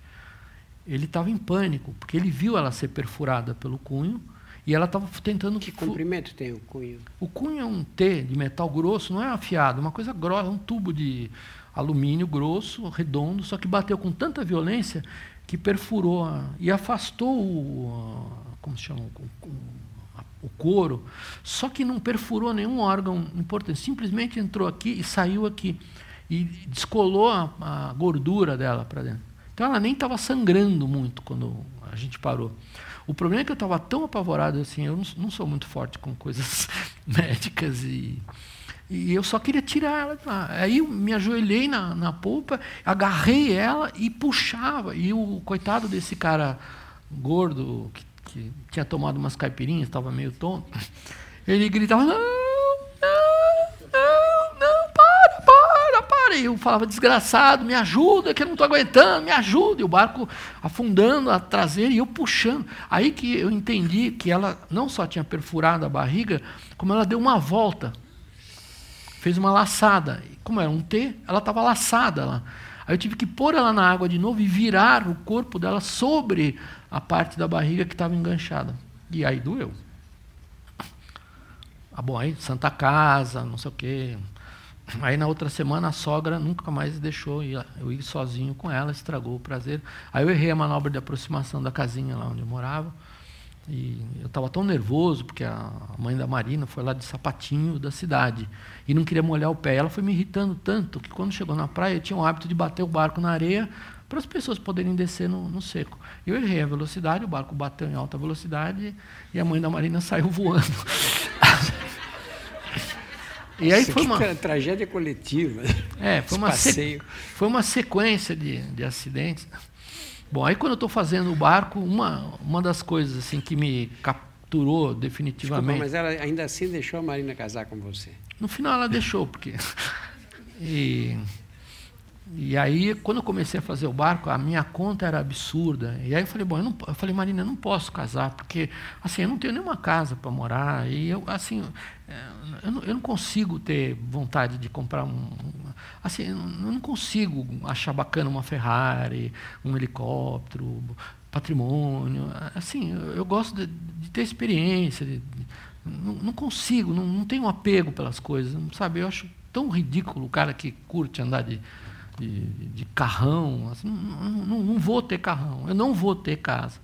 ele estava em pânico, porque ele viu ela ser perfurada pelo cunho e ela estava tentando. Que comprimento tem o cunho? O cunho é um T de metal grosso, não é afiado, é uma coisa grossa, é um tubo de alumínio grosso, redondo, só que bateu com tanta violência que perfurou a, e afastou o. como se chama? O, o couro, só que não perfurou nenhum órgão importante, simplesmente entrou aqui e saiu aqui. E descolou a, a gordura dela para dentro. Então ela nem estava sangrando muito quando a gente parou. O problema é que eu estava tão apavorado assim, eu não, não, sou muito forte com coisas médicas e, e eu só queria tirar ela de lá. Aí eu me ajoelhei na, na polpa, agarrei ela e puxava. E o coitado desse cara gordo, que, que tinha tomado umas caipirinhas, estava meio tonto, ele gritava! E eu falava, desgraçado, me ajuda, que eu não estou aguentando, me ajuda. E o barco afundando a traseira e eu puxando. Aí que eu entendi que ela não só tinha perfurado a barriga, como ela deu uma volta. Fez uma laçada. Como era um T, ela estava laçada lá. Aí eu tive que pôr ela na água de novo e virar o corpo dela sobre a parte da barriga que estava enganchada. E aí doeu. Ah, bom, aí Santa Casa, não sei o quê, Aí na outra semana a sogra nunca mais deixou eu ir sozinho com ela, estragou o prazer. Aí eu errei a manobra de aproximação da casinha lá onde eu morava. E eu estava tão nervoso, porque a mãe da Marina foi lá de sapatinho da cidade e não queria molhar o pé. Ela foi me irritando tanto que quando chegou na praia eu tinha o hábito de bater o barco na areia para as pessoas poderem descer no, no, seco. Eu errei a velocidade, o barco bateu em alta velocidade e a mãe da Marina saiu voando. E aí foi uma tragédia coletiva. É, foi uma, se... foi uma sequência de, de acidentes. Bom, aí quando eu estou fazendo o barco, uma, uma das coisas assim que me capturou definitivamente. Desculpa, mas ela ainda assim deixou a Marina casar com você? No final ela deixou, porque. e, e aí, quando eu comecei a fazer o barco, a minha conta era absurda. E aí eu falei, bom, eu, não, eu falei, Marina, eu não posso casar, porque assim, eu não tenho nenhuma casa para morar. E eu, assim, é, eu não, eu não, consigo ter vontade de comprar um. Assim, eu não consigo achar bacana uma Ferrari, um helicóptero, patrimônio. Assim, eu, eu gosto de, de, ter experiência. De, não, não, consigo, não, não tenho apego pelas coisas, sabe? Eu acho tão ridículo o cara que curte andar de de, de carrão. Assim, não, não, não, vou ter carrão, eu não vou ter casa.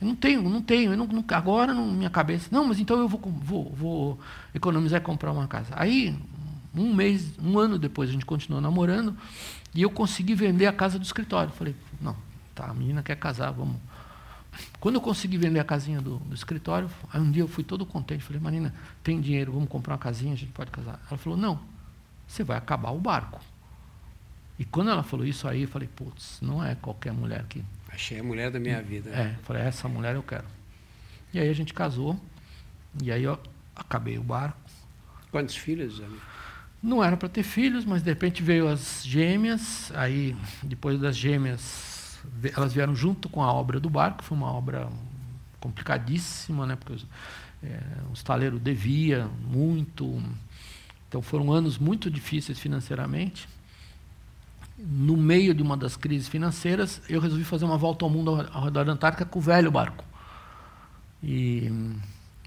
Eu não tenho, não tenho. Não, agora, na minha cabeça, não, mas então eu vou, vou, vou economizar e comprar uma casa. Aí, um mês, um ano depois, a gente continuou namorando e eu consegui vender a casa do escritório. Falei, não, tá, a menina quer casar, vamos. Quando eu consegui vender a casinha do, do escritório, aí um dia eu fui todo contente. Falei, Marina, tem dinheiro, vamos comprar uma casinha, a gente pode casar. Ela falou, não, você vai acabar o barco. E quando ela falou isso aí, eu falei, putz, não é qualquer mulher que. Achei a mulher da minha vida. É, falei, essa mulher eu quero. E aí a gente casou, e aí eu acabei o barco. Quantos filhos, amigo? Não era para ter filhos, mas de repente veio as gêmeas, aí depois das gêmeas, elas vieram junto com a obra do barco, foi uma obra complicadíssima, né, porque os, é, o estaleiro devia muito, então foram anos muito difíceis financeiramente. No meio de uma das crises financeiras, eu resolvi fazer uma volta ao mundo ao redor da Antártica com o velho barco. E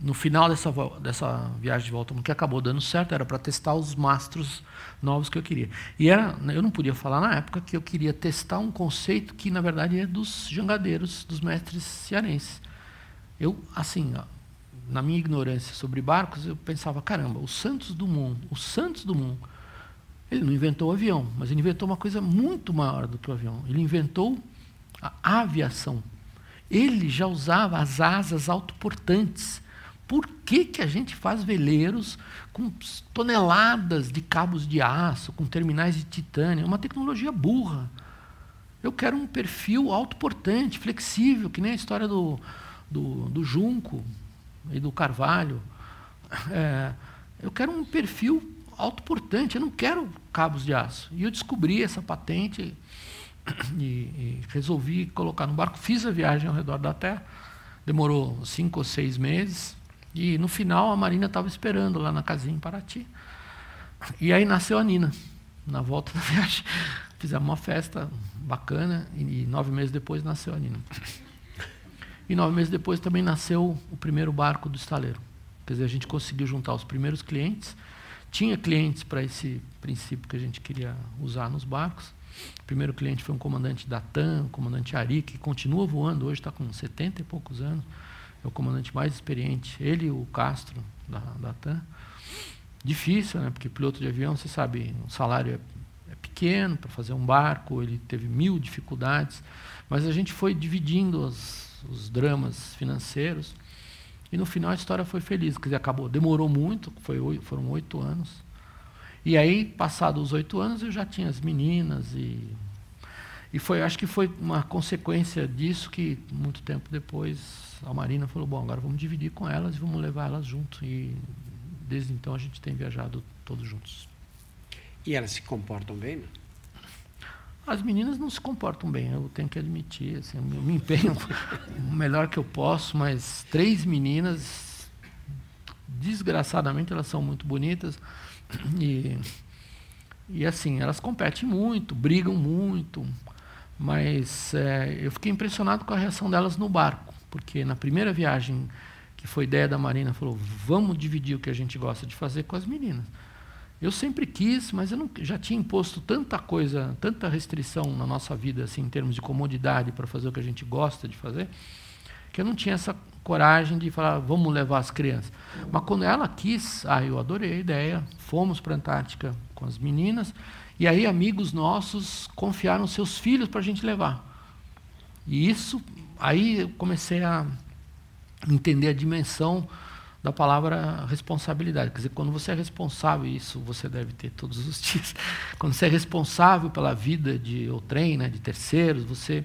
no final dessa, dessa viagem de volta, que acabou dando certo, era para testar os mastros novos que eu queria. E era, eu não podia falar na época que eu queria testar um conceito que, na verdade, é dos jangadeiros, dos mestres cearenses. Eu, assim, na minha ignorância sobre barcos, eu pensava, caramba, o Santos Dumont, o Santos Dumont, ele não inventou o avião, mas ele inventou uma coisa muito maior do que o avião. Ele inventou a aviação. Ele já usava as asas autoportantes. Por que, que a gente faz veleiros com toneladas de cabos de aço, com terminais de titânio? É uma tecnologia burra. Eu quero um perfil autoportante, flexível, que nem a história do, do, do junco e do carvalho. É, eu quero um perfil autoportante, eu não quero cabos de aço. E eu descobri essa patente e, e, resolvi colocar no barco. Fiz a viagem ao redor da Terra, demorou cinco ou seis meses. E no final a Marina estava esperando lá na casinha em Paraty. E aí nasceu a Nina, na volta da viagem. Fizemos uma festa bacana e, nove meses depois nasceu a Nina. E nove meses depois também nasceu o primeiro barco do estaleiro. Quer dizer, a gente conseguiu juntar os primeiros clientes. Tinha clientes para esse princípio que a gente queria usar nos barcos. O primeiro cliente foi um comandante da TAM, o comandante Ari, que continua voando, hoje está com 70 e poucos anos é o comandante mais experiente, ele e o Castro, da, da TAM. Difícil, né? porque piloto de avião, você sabe, o salário é, é pequeno para fazer um barco, ele teve mil dificuldades, mas a gente foi dividindo os, os dramas financeiros e no final a história foi feliz, quer dizer, acabou, demorou muito, foi, foram oito anos. E aí, passados os oito anos, eu já tinha as meninas e e foi, acho que foi uma consequência disso que muito tempo depois a Marina falou, bom, agora vamos dividir com elas e vamos levar elas junto. E desde então a gente tem viajado todos juntos. E elas se comportam bem? Né? As meninas não se comportam bem, eu tenho que admitir. Assim, eu me empenho o melhor que eu posso, mas três meninas, desgraçadamente, elas são muito bonitas. E, e assim, elas competem muito, brigam muito, mas é, eu fiquei impressionado com a reação delas no barco porque na primeira viagem, que foi ideia da Marina, falou: vamos dividir o que a gente gosta de fazer com as meninas. Eu sempre quis, mas eu não, já tinha imposto tanta coisa, tanta restrição na nossa vida, assim, em termos de comodidade para fazer o que a gente gosta de fazer, que eu não tinha essa coragem de falar, vamos levar as crianças. Mas quando ela quis, ah, eu adorei a ideia, fomos para a Antártica com as meninas, e aí amigos nossos confiaram seus filhos para a gente levar. E isso aí eu comecei a entender a dimensão da palavra responsabilidade. Quer dizer, quando você é responsável, isso você deve ter todos os dias, quando você é responsável pela vida de outrem, né, de terceiros, você,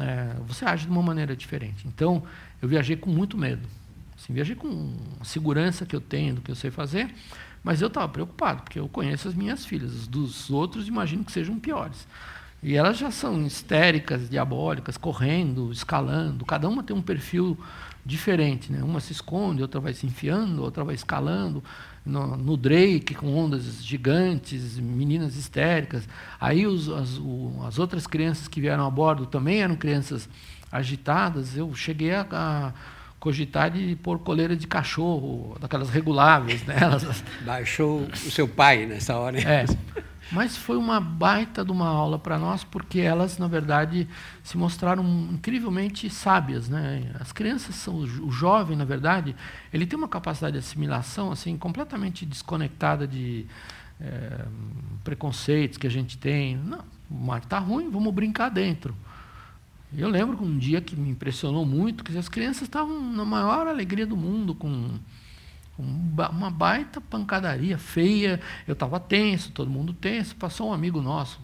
é, você age de uma maneira diferente. Então, eu viajei com muito medo. Assim, viajei com a segurança que eu tenho do que eu sei fazer, mas eu estava preocupado, porque eu conheço as minhas filhas. Os dos outros, imagino que sejam piores. E elas já são histéricas, diabólicas, correndo, escalando. Cada uma tem um perfil diferente. Né? Uma se esconde, outra vai se enfiando, outra vai escalando. No, no Drake, com ondas gigantes, meninas histéricas. Aí os, as, o, as outras crianças que vieram a bordo também eram crianças agitadas. Eu cheguei a, a cogitar de pôr coleira de cachorro, daquelas reguláveis nelas. Né? Baixou o seu pai nessa hora. É. Mas foi uma baita de uma aula para nós, porque elas, na verdade, se mostraram incrivelmente sábias. Né? As crianças, são, o jovem, na verdade, ele tem uma capacidade de assimilação assim completamente desconectada de é, preconceitos que a gente tem. Não, o mar está ruim, vamos brincar dentro. Eu lembro um dia que me impressionou muito, que as crianças estavam na maior alegria do mundo, com uma baita pancadaria feia. Eu estava tenso, todo mundo tenso. Passou um amigo nosso,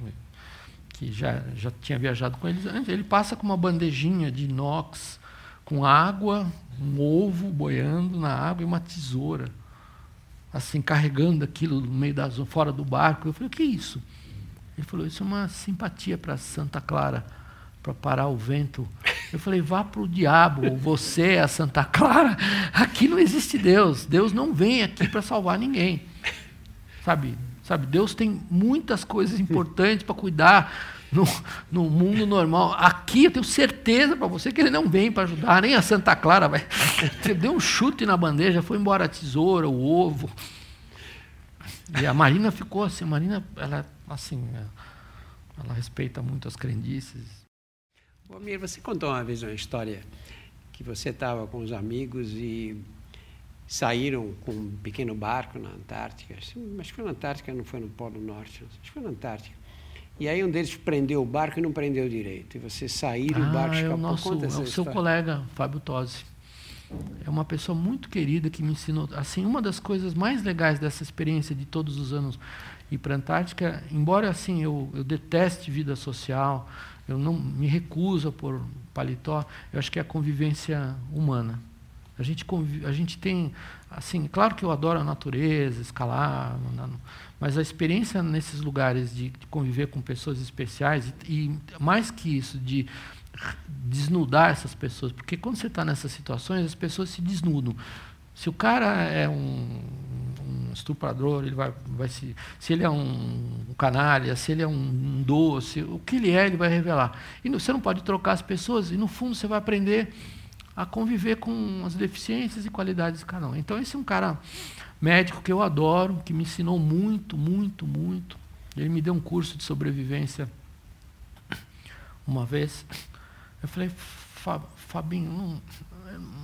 que já, já tinha viajado com eles antes. Ele passa com uma bandejinha de inox, com água, um ovo boiando na água e uma tesoura. Assim, carregando aquilo no meio da fora do barco. Eu falei, o que é isso? Ele falou, isso é uma simpatia para Santa Clara para parar o vento. Eu falei, vá para o diabo, você é a Santa Clara. Aqui não existe Deus. Deus não vem aqui para salvar ninguém. Sabe? Sabe, Deus tem muitas coisas importantes para cuidar no, no, mundo normal. Aqui eu tenho certeza para você que ele não vem para ajudar, nem a Santa Clara vai. Você deu um chute na bandeja, foi embora a tesoura, o ovo. E a Marina ficou assim, a Marina, ela assim, ela respeita muito as crendices. Ô, Amir, você contou uma vez uma história que você estava com os amigos e saíram com um pequeno barco na Antártica. Acho que foi na Antártica, não foi no Polo Norte. Acho que foi na Antártica. E aí um deles prendeu o barco e não prendeu direito. E você sair e ah, o barco é escapou. o nosso, Conta é o seu história. colega, Fábio Tosi. É uma pessoa muito querida que me ensinou. Assim, uma das coisas mais legais dessa experiência de todos os anos ir para a Antártica, embora assim eu, eu deteste vida social, eu não me recuso a pôr paletó, eu acho que é a convivência humana. A gente, convive, a gente tem, assim, claro que eu adoro a natureza, escalar, mas a experiência nesses lugares de, de conviver com pessoas especiais e, e mais que isso, de desnudar essas pessoas, porque quando você está nessas situações, as pessoas se desnudam. Se o cara é um, um estuprador, ele vai, vai se, se ele é um, canalha, se ele é um, doce, o que ele é, ele vai revelar. E você não pode trocar as pessoas, e no fundo você vai aprender a conviver com as deficiências e qualidades de cada um. Então, esse é um cara médico que eu adoro, que me ensinou muito, muito, muito. Ele me deu um curso de sobrevivência uma vez. Eu falei, "Fa- Fabinho, não,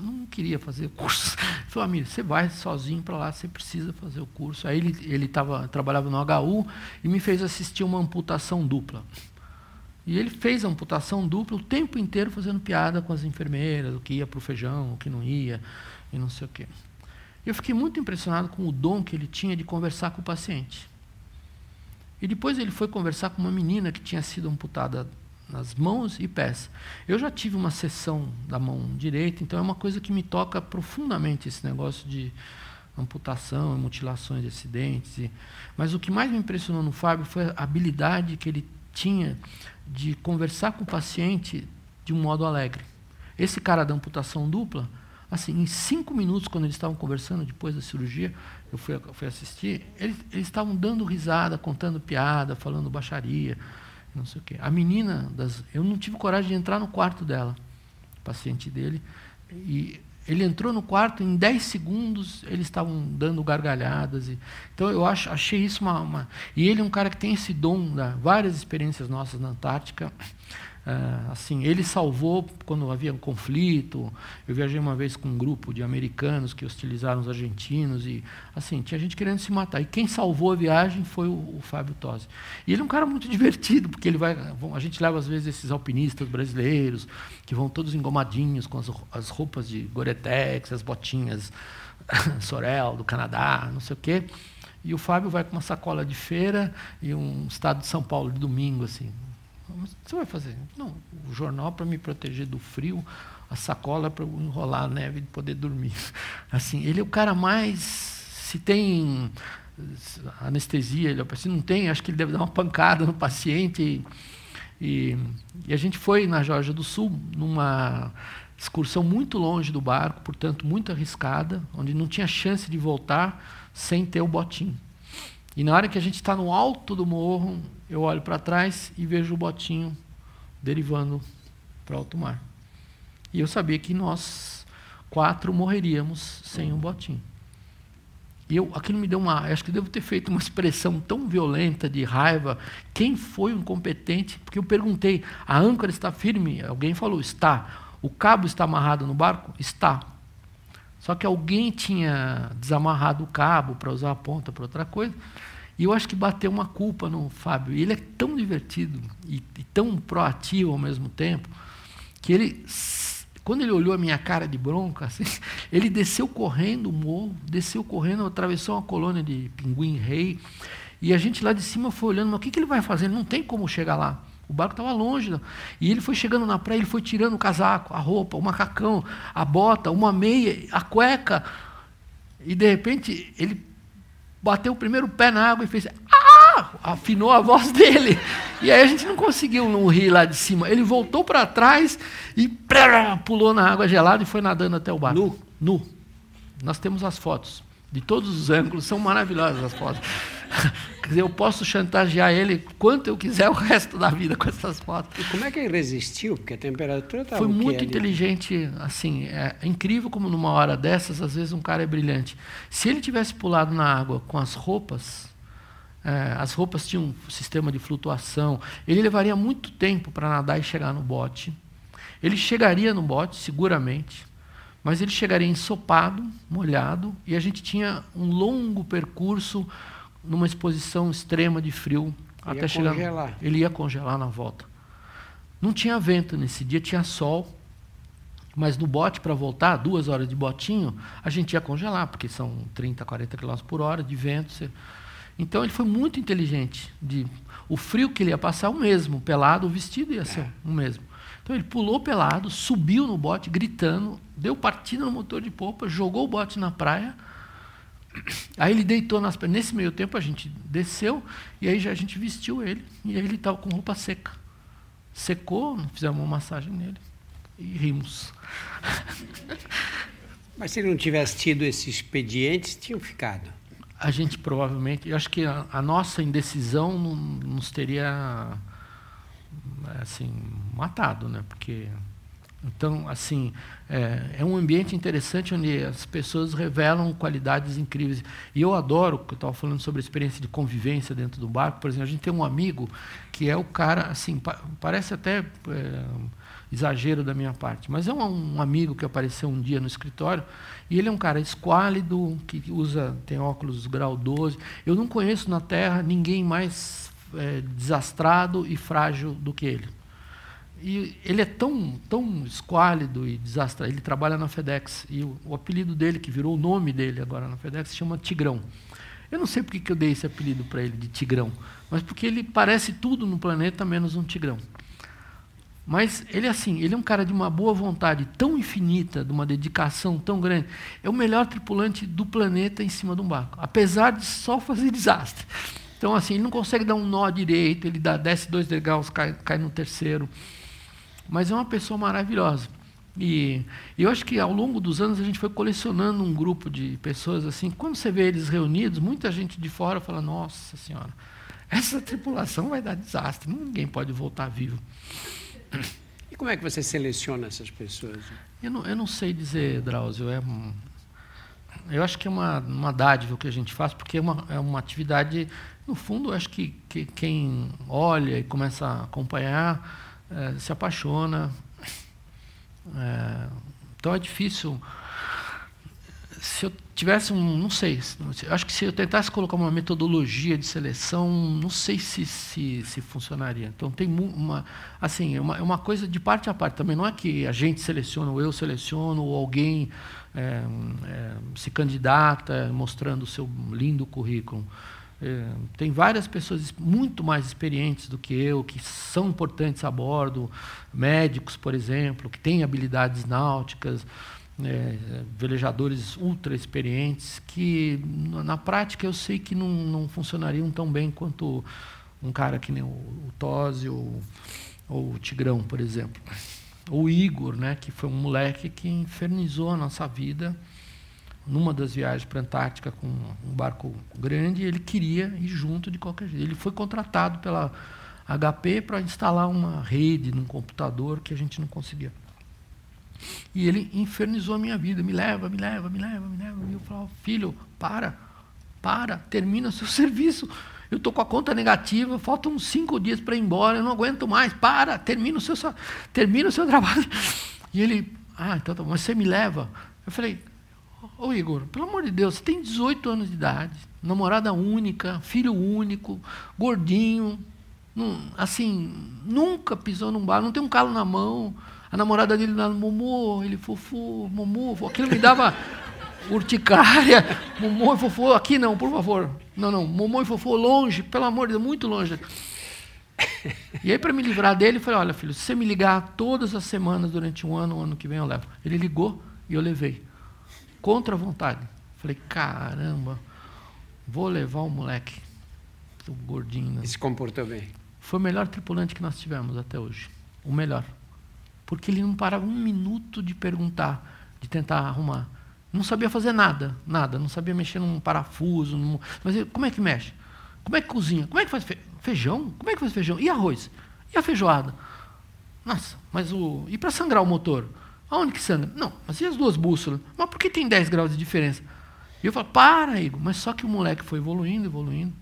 não queria fazer curso. Ele falou, amigo, você vai sozinho para lá, você precisa fazer o curso. Aí ele, ele tava, trabalhava no HU e me fez assistir uma amputação dupla. E ele fez a amputação dupla o tempo inteiro fazendo piada com as enfermeiras, o que ia para o feijão, o que não ia, e não sei o quê. Eu fiquei muito impressionado com o dom que ele tinha de conversar com o paciente. E depois ele foi conversar com uma menina que tinha sido amputada nas mãos e pés. Eu já tive uma sessão da mão direita, então é uma coisa que me toca profundamente esse negócio de amputação, mutilações de acidentes. Mas o que mais me impressionou no Fábio foi a habilidade que ele tinha de conversar com o paciente de um modo alegre. Esse cara da amputação dupla, assim, em cinco minutos, quando eles estavam conversando depois da cirurgia, eu fui, fui assistir, eles, eles estavam dando risada, contando piada, falando baixaria, não sei o quê. A menina, das, eu não tive coragem de entrar no quarto dela, paciente dele, e ele entrou no quarto, em 10 segundos eles estavam dando gargalhadas. E, então eu acho, achei isso uma, uma. E ele é um cara que tem esse dom, da, várias experiências nossas na Antártica. Uh, assim, ele salvou quando havia um conflito. Eu viajei uma vez com um grupo de americanos que hostilizaram os argentinos e assim tinha gente querendo se matar. E quem salvou a viagem foi o, o Fábio Tosi. E ele é um cara muito divertido porque ele vai. A gente leva às vezes esses alpinistas brasileiros que vão todos engomadinhos com as, as roupas de Gore-Tex, as botinhas Sorel do Canadá, não sei o quê. E o Fábio vai com uma sacola de feira e um estado de São Paulo de domingo assim. Mas o que você vai fazer? Não, o jornal para me proteger do frio, a sacola para enrolar a neve e poder dormir. Assim, ele é o cara mais. Se tem anestesia, ele, se não tem, acho que ele deve dar uma pancada no paciente. E, e, e a gente foi na Geórgia do Sul, numa excursão muito longe do barco, portanto, muito arriscada, onde não tinha chance de voltar sem ter o botinho. E na hora que a gente está no alto do morro, eu olho para trás e vejo o botinho derivando para alto mar. E eu sabia que nós quatro morreríamos sem o botinho. E eu, aquilo me deu uma. Acho que devo ter feito uma expressão tão violenta de raiva. Quem foi o incompetente? Porque eu perguntei: a âncora está firme? Alguém falou: está. O cabo está amarrado no barco? Está. Só que alguém tinha desamarrado o cabo para usar a ponta para outra coisa. E eu acho que bateu uma culpa no Fábio. E ele é tão divertido e, e, tão proativo ao mesmo tempo que ele, quando ele olhou a minha cara de bronca, assim, ele desceu correndo o morro, desceu correndo, atravessou uma colônia de pinguim-rei. E a gente lá de cima foi olhando, mas o que, que ele vai fazer? Ele não tem como chegar lá. O barco estava longe. Não. E ele foi chegando na praia, ele foi tirando o casaco, a roupa, o macacão, a bota, uma meia, a cueca. E de repente ele bateu o primeiro pé na água e fez. Ah! Afinou a voz dele. E aí a gente não conseguiu não rir lá de cima. Ele voltou para trás e pulou na água gelada e foi nadando até o barco. Nu. Nu. Nós temos as fotos. De todos os ângulos, são maravilhosas as fotos. Eu posso chantagear ele quanto eu quiser o resto da vida com essas fotos. E como é que ele resistiu? Porque a temperatura estava Foi muito ali? inteligente, assim, é incrível como numa hora dessas, às vezes um cara é brilhante. Se ele tivesse pulado na água com as roupas, é, as roupas tinham um sistema de flutuação, ele levaria muito tempo para nadar e chegar no bote. Ele chegaria no bote, seguramente, mas ele chegaria ensopado, molhado, e a gente tinha um longo percurso numa exposição extrema de frio Ia até chegar. congelar. Ele ia congelar na volta. Não tinha vento nesse dia, tinha sol. Mas no bote, para voltar, duas horas de botinho, a gente ia congelar, porque são 30, 40 km por hora de vento. você- Então ele foi muito inteligente. De... O frio que ele ia passar é o mesmo, pelado, o vestido ia ser o mesmo. Então ele pulou pelado, subiu no bote, gritando, deu partida no motor de popa, jogou o bote na praia. Aí ele deitou nas pernas. Nesse meio tempo a gente desceu e aí já a gente vestiu ele. E aí ele estava com roupa seca. Secou, fizemos uma massagem nele e rimos. Mas se ele não tivesse tido esses expedientes, tinham ficado. A gente provavelmente, eu acho que a, a nossa indecisão não- nos teria assim matado, né? Porque então assim é, é um ambiente interessante onde as pessoas revelam qualidades incríveis. E eu adoro, eu estava falando sobre a experiência de convivência dentro do barco. Por exemplo, a gente tem um amigo que é o cara assim pa- parece até é, exagero da minha parte, mas é um, um amigo que apareceu um dia no escritório e ele é um cara esquálido, que usa tem óculos grau 12. Eu não conheço na Terra ninguém mais é, desastrado e frágil do que ele. E ele é tão, tão esquálido e desastrado. Ele trabalha na FedEx e o, o apelido dele, que virou o nome dele agora na FedEx, se chama Tigrão. Eu não sei porque que eu dei esse apelido para ele de Tigrão, mas porque ele parece tudo no planeta menos um tigrão. Mas ele é assim, ele é um cara de uma boa vontade tão infinita, de uma dedicação tão grande. É o melhor tripulante do planeta em cima de um barco, apesar de só fazer desastre. Então, assim, ele não consegue dar um nó direito, ele dá, desce dois degraus, cai, cai no terceiro. Mas é uma pessoa maravilhosa. E eu acho que ao longo dos anos a gente foi colecionando um grupo de pessoas assim. Quando você vê eles reunidos, muita gente de fora fala: Nossa Senhora, essa tripulação vai dar desastre, ninguém pode voltar vivo. E como é que você seleciona essas pessoas? Eu não, eu não sei dizer, Drauzio. É, eu acho que é uma, uma dádiva o que a gente faz, porque é uma, é uma atividade. No fundo, eu acho que, que quem olha e começa a acompanhar eh, se apaixona. Eh, então é difícil. Se eu tivesse um. Não sei. acho que se eu tentasse colocar uma metodologia de seleção, não sei se, se, se funcionaria. Então tem uma. Assim, é uma, é uma coisa de parte a parte. Também não é que a gente seleciona, ou eu seleciono, ou alguém eh, eh, se candidata mostrando o seu lindo currículo. Eh, tem várias pessoas es- muito mais experientes do que eu, que são importantes a bordo, médicos, por exemplo, que têm habilidades náuticas, eh, velejadores ultra experientes, que na na prática eu sei que não, não funcionariam tão bem quanto um cara que nem o, o Tosi ou, ou o Tigrão, por exemplo. Ou o Igor, né, que foi um moleque que infernizou a nossa vida numa das viagens para a Antártica com um barco grande, ele queria ir junto de qualquer jeito. Ele foi contratado pela HP para instalar uma rede num computador que a gente não conseguia. E ele infernizou a minha vida, me leva, me leva, me leva, me leva. E eu falava, filho, para, para, termina seu serviço. Eu estou com a conta negativa, faltam cinco dias para ir embora, eu não aguento mais, para, termina o seu, termina o seu trabalho. E ele, ah, então tá mas você me leva? Eu falei, Ô Igor, pelo amor de Deus, você tem 18 anos de idade, namorada única, filho único, gordinho, não- assim, nunca pisou num bar, não tem um calo na mão. A namorada dele lá, Momô, ele fofo, Momô, aquilo me dava urticária. Momô e fofo, aqui não, por favor. Não, não, Momô e fofo longe, pelo amor de Deus, muito longe. E aí, para me livrar dele, eu falei: olha, filho, se você me ligar todas as semanas durante um ano, o ano que vem eu levo. Ele ligou e eu levei. Contra a vontade. Falei: caramba, vou levar o moleque, o gordinho. E se comportou bem. Foi o melhor tripulante que nós tivemos até hoje. O melhor. Porque ele não parava um minuto de perguntar, de tentar arrumar. Não sabia fazer nada, nada. Não sabia mexer num parafuso. num- Mas ele, como é que mexe? Como é que cozinha? Como é que faz feijão? Como é que faz feijão? E arroz? E a feijoada? Nossa, mas o. E para sangrar o motor? Aonde que sangra? Não, mas e as duas bússolas? Mas por que tem 10 graus de diferença? E eu falo, para, Igor. Mas só que o moleque foi evoluindo, evoluindo.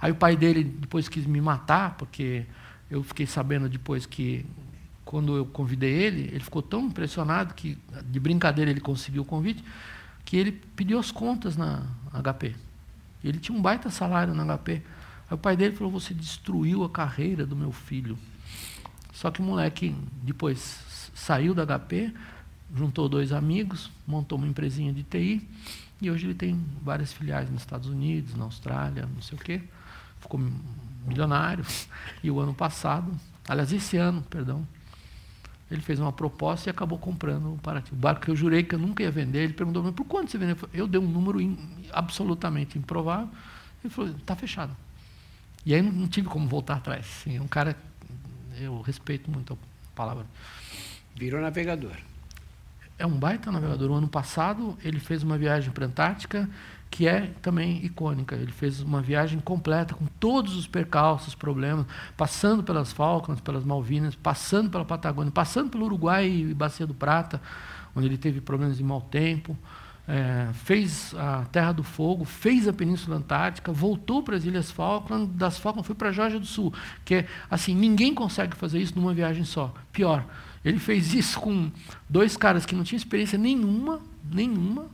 Aí o pai dele depois quis me matar, porque eu fiquei sabendo depois que, quando eu convidei ele, ele ficou tão impressionado que, de brincadeira, ele conseguiu o convite, que ele pediu as contas na HP. Ele tinha um baita salário na HP. Aí o pai dele falou: Você destruiu a carreira do meu filho. Só que o moleque depois saiu da HP, juntou dois amigos, montou uma empresinha de TI e hoje ele tem várias filiais nos Estados Unidos, na Austrália, não sei o quê. Ficou milionário. E o ano passado, aliás, esse ano, perdão, ele fez uma proposta e acabou comprando o Paraty. O barco que eu jurei que eu nunca ia vender, ele perguntou, por quanto você vendeu? Eu dei um número in, absolutamente improvável. Ele falou, está fechado. E aí não tive como voltar atrás. É um cara, eu respeito muito a palavra. Virou navegador. É um baita navegador. O ano passado ele fez uma viagem para a Antártica que é também icônica. Ele fez uma viagem completa com todos os percalços, problemas, passando pelas Falklands, pelas Malvinas, passando pela Patagônia, passando pelo Uruguai e Bacia do Prata, onde ele teve problemas de mau tempo. É, fez a Terra do Fogo, fez a Península Antártica, voltou para as Ilhas Falkland, das Falklands foi para a Geórgia do Sul, que é assim, ninguém consegue fazer isso numa viagem só. Pior, ele fez isso com dois caras que não tinham experiência nenhuma, nenhuma,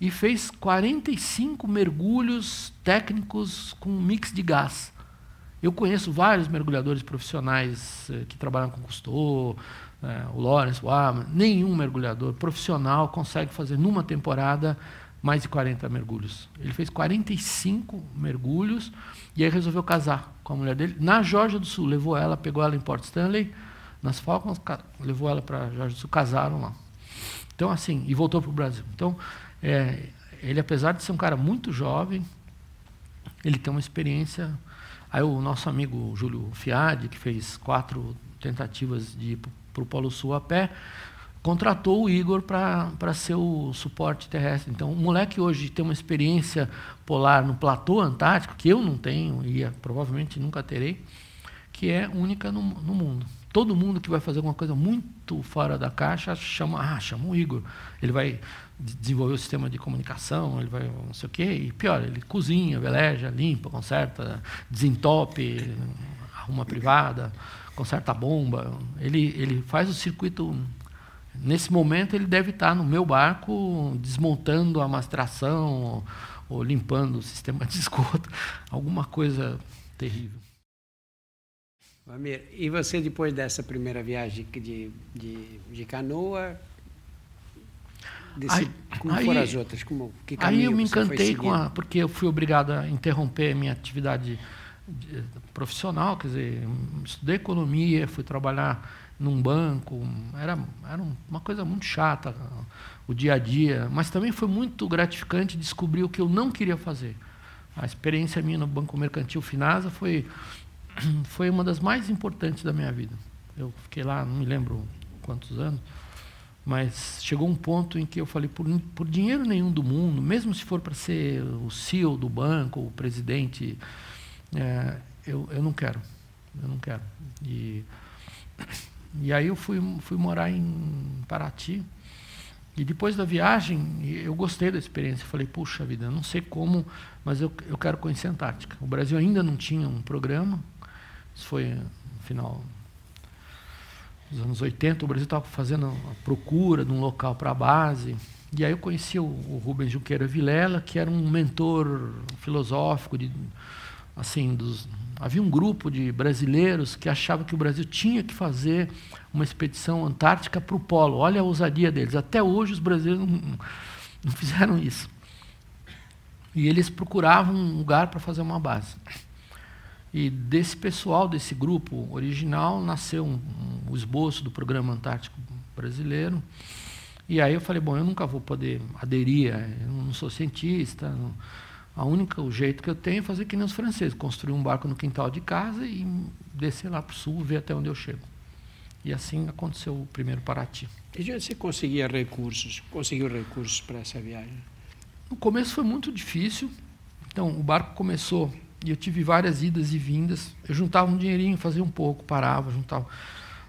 e fez 45 mergulhos técnicos com mix de gás. Eu conheço vários mergulhadores profissionais eh, que trabalham com Cousteau, eh, o Lawrence, o Arman. Nenhum mergulhador profissional consegue fazer numa temporada mais de 40 mergulhos. Ele fez 45 mergulhos e aí resolveu casar com a mulher dele. Na Georgia do Sul, levou ela, pegou ela em Port Stanley, nas Falklands, levou ela para Georgia do Sul, casaram lá. Então, assim, e voltou para o Brasil. Então, é, ele, apesar de ser um cara muito jovem, ele tem uma experiência. Aí o nosso amigo Júlio Fiade, que fez quatro tentativas de ir para o Polo Sul a pé, contratou o Igor para ser o suporte terrestre. Então, o moleque hoje tem uma experiência polar no platô antártico, que eu não tenho e provavelmente nunca terei, que é única no, no mundo. Todo mundo que vai fazer alguma coisa muito fora da caixa chama, ah, chama o Igor. Ele vai desenvolver o sistema de comunicação, ele vai não sei o quê, e pior, ele cozinha, veleja, limpa, conserta, desentope, arruma privada, conserta a bomba. Ele, ele faz o circuito. Nesse momento, ele deve estar no meu barco desmontando a mastração ou, limpando o sistema de esgoto, alguma coisa terrível. Amir, e você, depois dessa primeira viagem de, de, de canoa, desse, aí, como aí, foram as outras? Como, que aí eu me encantei com a. Porque eu fui obrigado a interromper a minha atividade profissional, quer dizer, estudei economia, fui trabalhar num banco, era, era uma coisa muito chata o dia a dia, mas também foi muito gratificante descobrir o que eu não queria fazer. A experiência minha no Banco Mercantil Finasa foi foi uma das mais importantes da minha vida. Eu fiquei lá, não me lembro quantos anos, mas chegou um ponto em que eu falei, por, por dinheiro nenhum do mundo, mesmo se for para ser o CEO do banco, o presidente, é, eu, eu não quero. Eu não quero. E, e aí eu fui, fui morar em Paraty. E depois da viagem, eu gostei da experiência. Falei, puxa vida, não sei como, mas eu, eu quero conhecer a Antártica. O Brasil ainda não tinha um programa, isso foi no final dos anos 80, o Brasil estava fazendo a procura de um local para a base. E aí eu conheci o, o Rubens Junqueira Vilela, que era um mentor filosófico de assim dos havia um grupo de brasileiros que achava que o Brasil tinha que fazer uma expedição antártica para o polo. Olha a ousadia deles. Até hoje os brasileiros não, não fizeram isso. E eles procuravam um lugar para fazer uma base. E desse pessoal, desse grupo original, nasceu um, um, o esboço do Programa Antártico Brasileiro. E aí eu falei, bom, eu nunca vou poder aderir, eu não sou cientista. Não, a única o jeito que eu tenho é fazer que nem os franceses, construir um barco no quintal de casa e descer lá para o sul, ver até onde eu chego. E assim aconteceu o primeiro Paraty. E você conseguia recursos? Conseguiu recursos para essa viagem? No começo foi muito difícil. Então, o barco começou E eu tive várias idas e vindas. Eu juntava um dinheirinho, fazia um pouco, parava, juntava.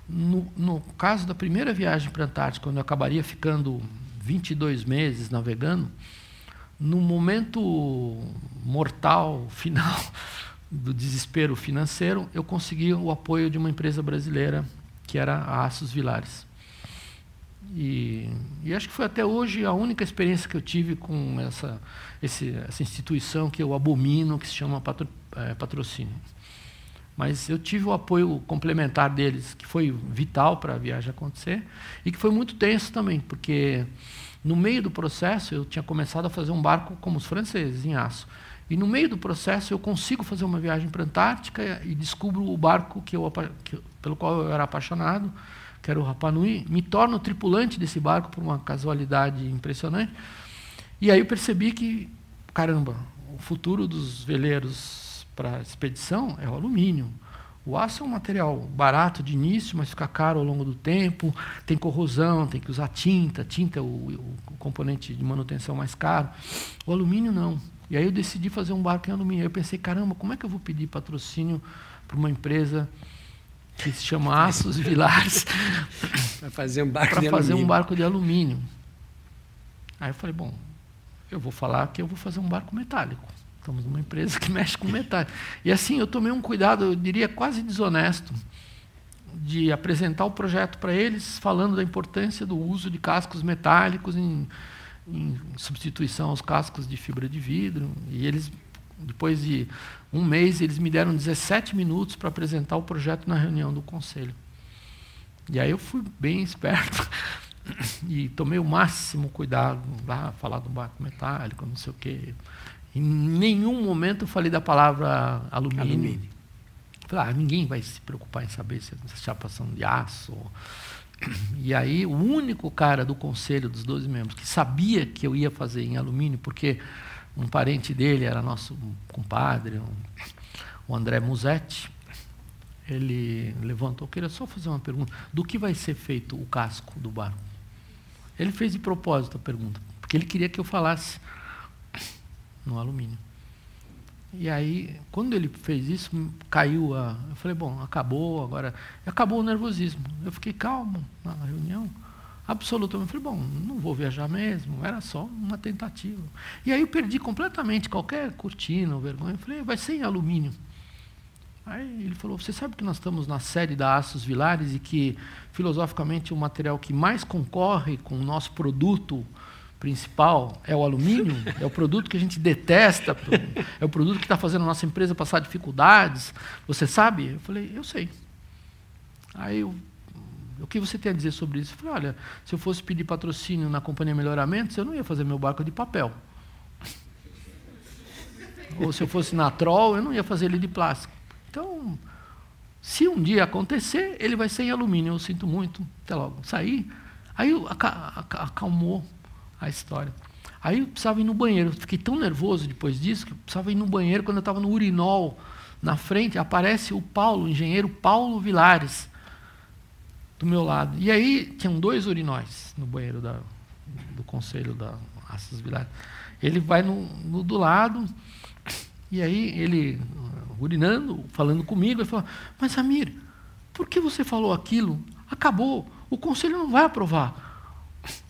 No, no caso da primeira viagem para a Antártica, quando eu acabaria ficando 22 meses navegando, no momento mortal, final do desespero financeiro, eu consegui o apoio de uma empresa brasileira, que era a Aços Vilares. E, e, acho que foi até hoje a única experiência que eu tive com essa, esse, essa instituição que eu abomino, que se chama patro, é, patrocínio. Mas eu tive o apoio complementar deles, que foi vital para a viagem acontecer, e que foi muito tenso também, porque no meio do processo eu tinha começado a fazer um barco como os franceses, em aço. E no meio do processo eu consigo fazer uma viagem para a Antártica e descubro o barco que eu, que, pelo qual eu era apaixonado, que era o Rapa Nui, me torno tripulante desse barco por uma casualidade impressionante. E aí eu percebi que, caramba, o futuro dos veleiros para expedição é o alumínio. O aço é um material barato de início, mas fica caro ao longo do tempo, tem corrosão, tem que usar tinta, tinta é o, o componente de manutenção mais caro. O alumínio não. E aí eu decidi fazer um barco em alumínio. Aí eu pensei, caramba, como é que eu vou pedir patrocínio para uma empresa que se chama Aços Vilares, para fazer um barco de fazer alumínio. um barco de alumínio. Aí eu falei, bom, eu vou falar que eu vou fazer um barco metálico. Estamos numa empresa que mexe com metal. E assim, eu tomei um cuidado, eu diria quase desonesto, de apresentar o projeto para eles, falando da importância do uso de cascos metálicos em, em substituição aos cascos de fibra de vidro. E eles depois de um mês, eles me deram 17 minutos para apresentar o projeto na reunião do conselho. E aí eu fui bem esperto e tomei o máximo cuidado lá, falar do barco metálico, não sei o quê. Em nenhum momento eu falei da palavra alumínio. alumínio. Falei, ah, ninguém vai se preocupar em saber se é chapação de aço. E aí o único cara do conselho dos 12 membros que sabia que eu ia fazer em alumínio, porque um parente dele era nosso compadre, um, o André Musetti. Ele levantou, eu queria só fazer uma pergunta: do que vai ser feito o casco do barco? Ele fez de propósito a pergunta, porque ele queria que eu falasse no alumínio. E aí, quando ele fez isso, caiu a. Eu falei, bom, acabou agora. Acabou o nervosismo. Eu fiquei calmo na reunião absolutamente. Falei, bom, não vou viajar mesmo, era só uma tentativa. E aí eu perdi completamente qualquer cortina ou vergonha. Eu falei, vai ser em alumínio. Aí ele falou, você sabe que nós estamos na série da Aços Vilares e que, filosoficamente, o material que mais concorre com o nosso produto principal é o alumínio, é o produto que a gente detesta, é o produto que está fazendo a nossa empresa passar dificuldades. Você sabe? Eu falei, eu sei. Aí eu o que você tem a dizer sobre isso? Eu falei, olha, se eu fosse pedir patrocínio na companhia Melhoramentos, eu não ia fazer meu barco de papel. Ou se eu fosse na Troll, eu não ia fazer ele de plástico. Então, se um dia acontecer, ele vai ser em alumínio. Eu sinto muito. Até logo. Saí. Aí acalmou a história. Aí eu precisava ir no banheiro. Fiquei tão nervoso depois disso que eu precisava ir no banheiro quando eu estava no urinol. Na frente aparece o Paulo, o engenheiro Paulo Vilares do meu lado. E aí tinham dois urinóis no banheiro da, do conselho da Aças Vilares. Ele vai no, no, do lado, e aí ele, urinando, falando comigo, ele fala, mas Samir, por que você falou aquilo? Acabou, o conselho não vai aprovar.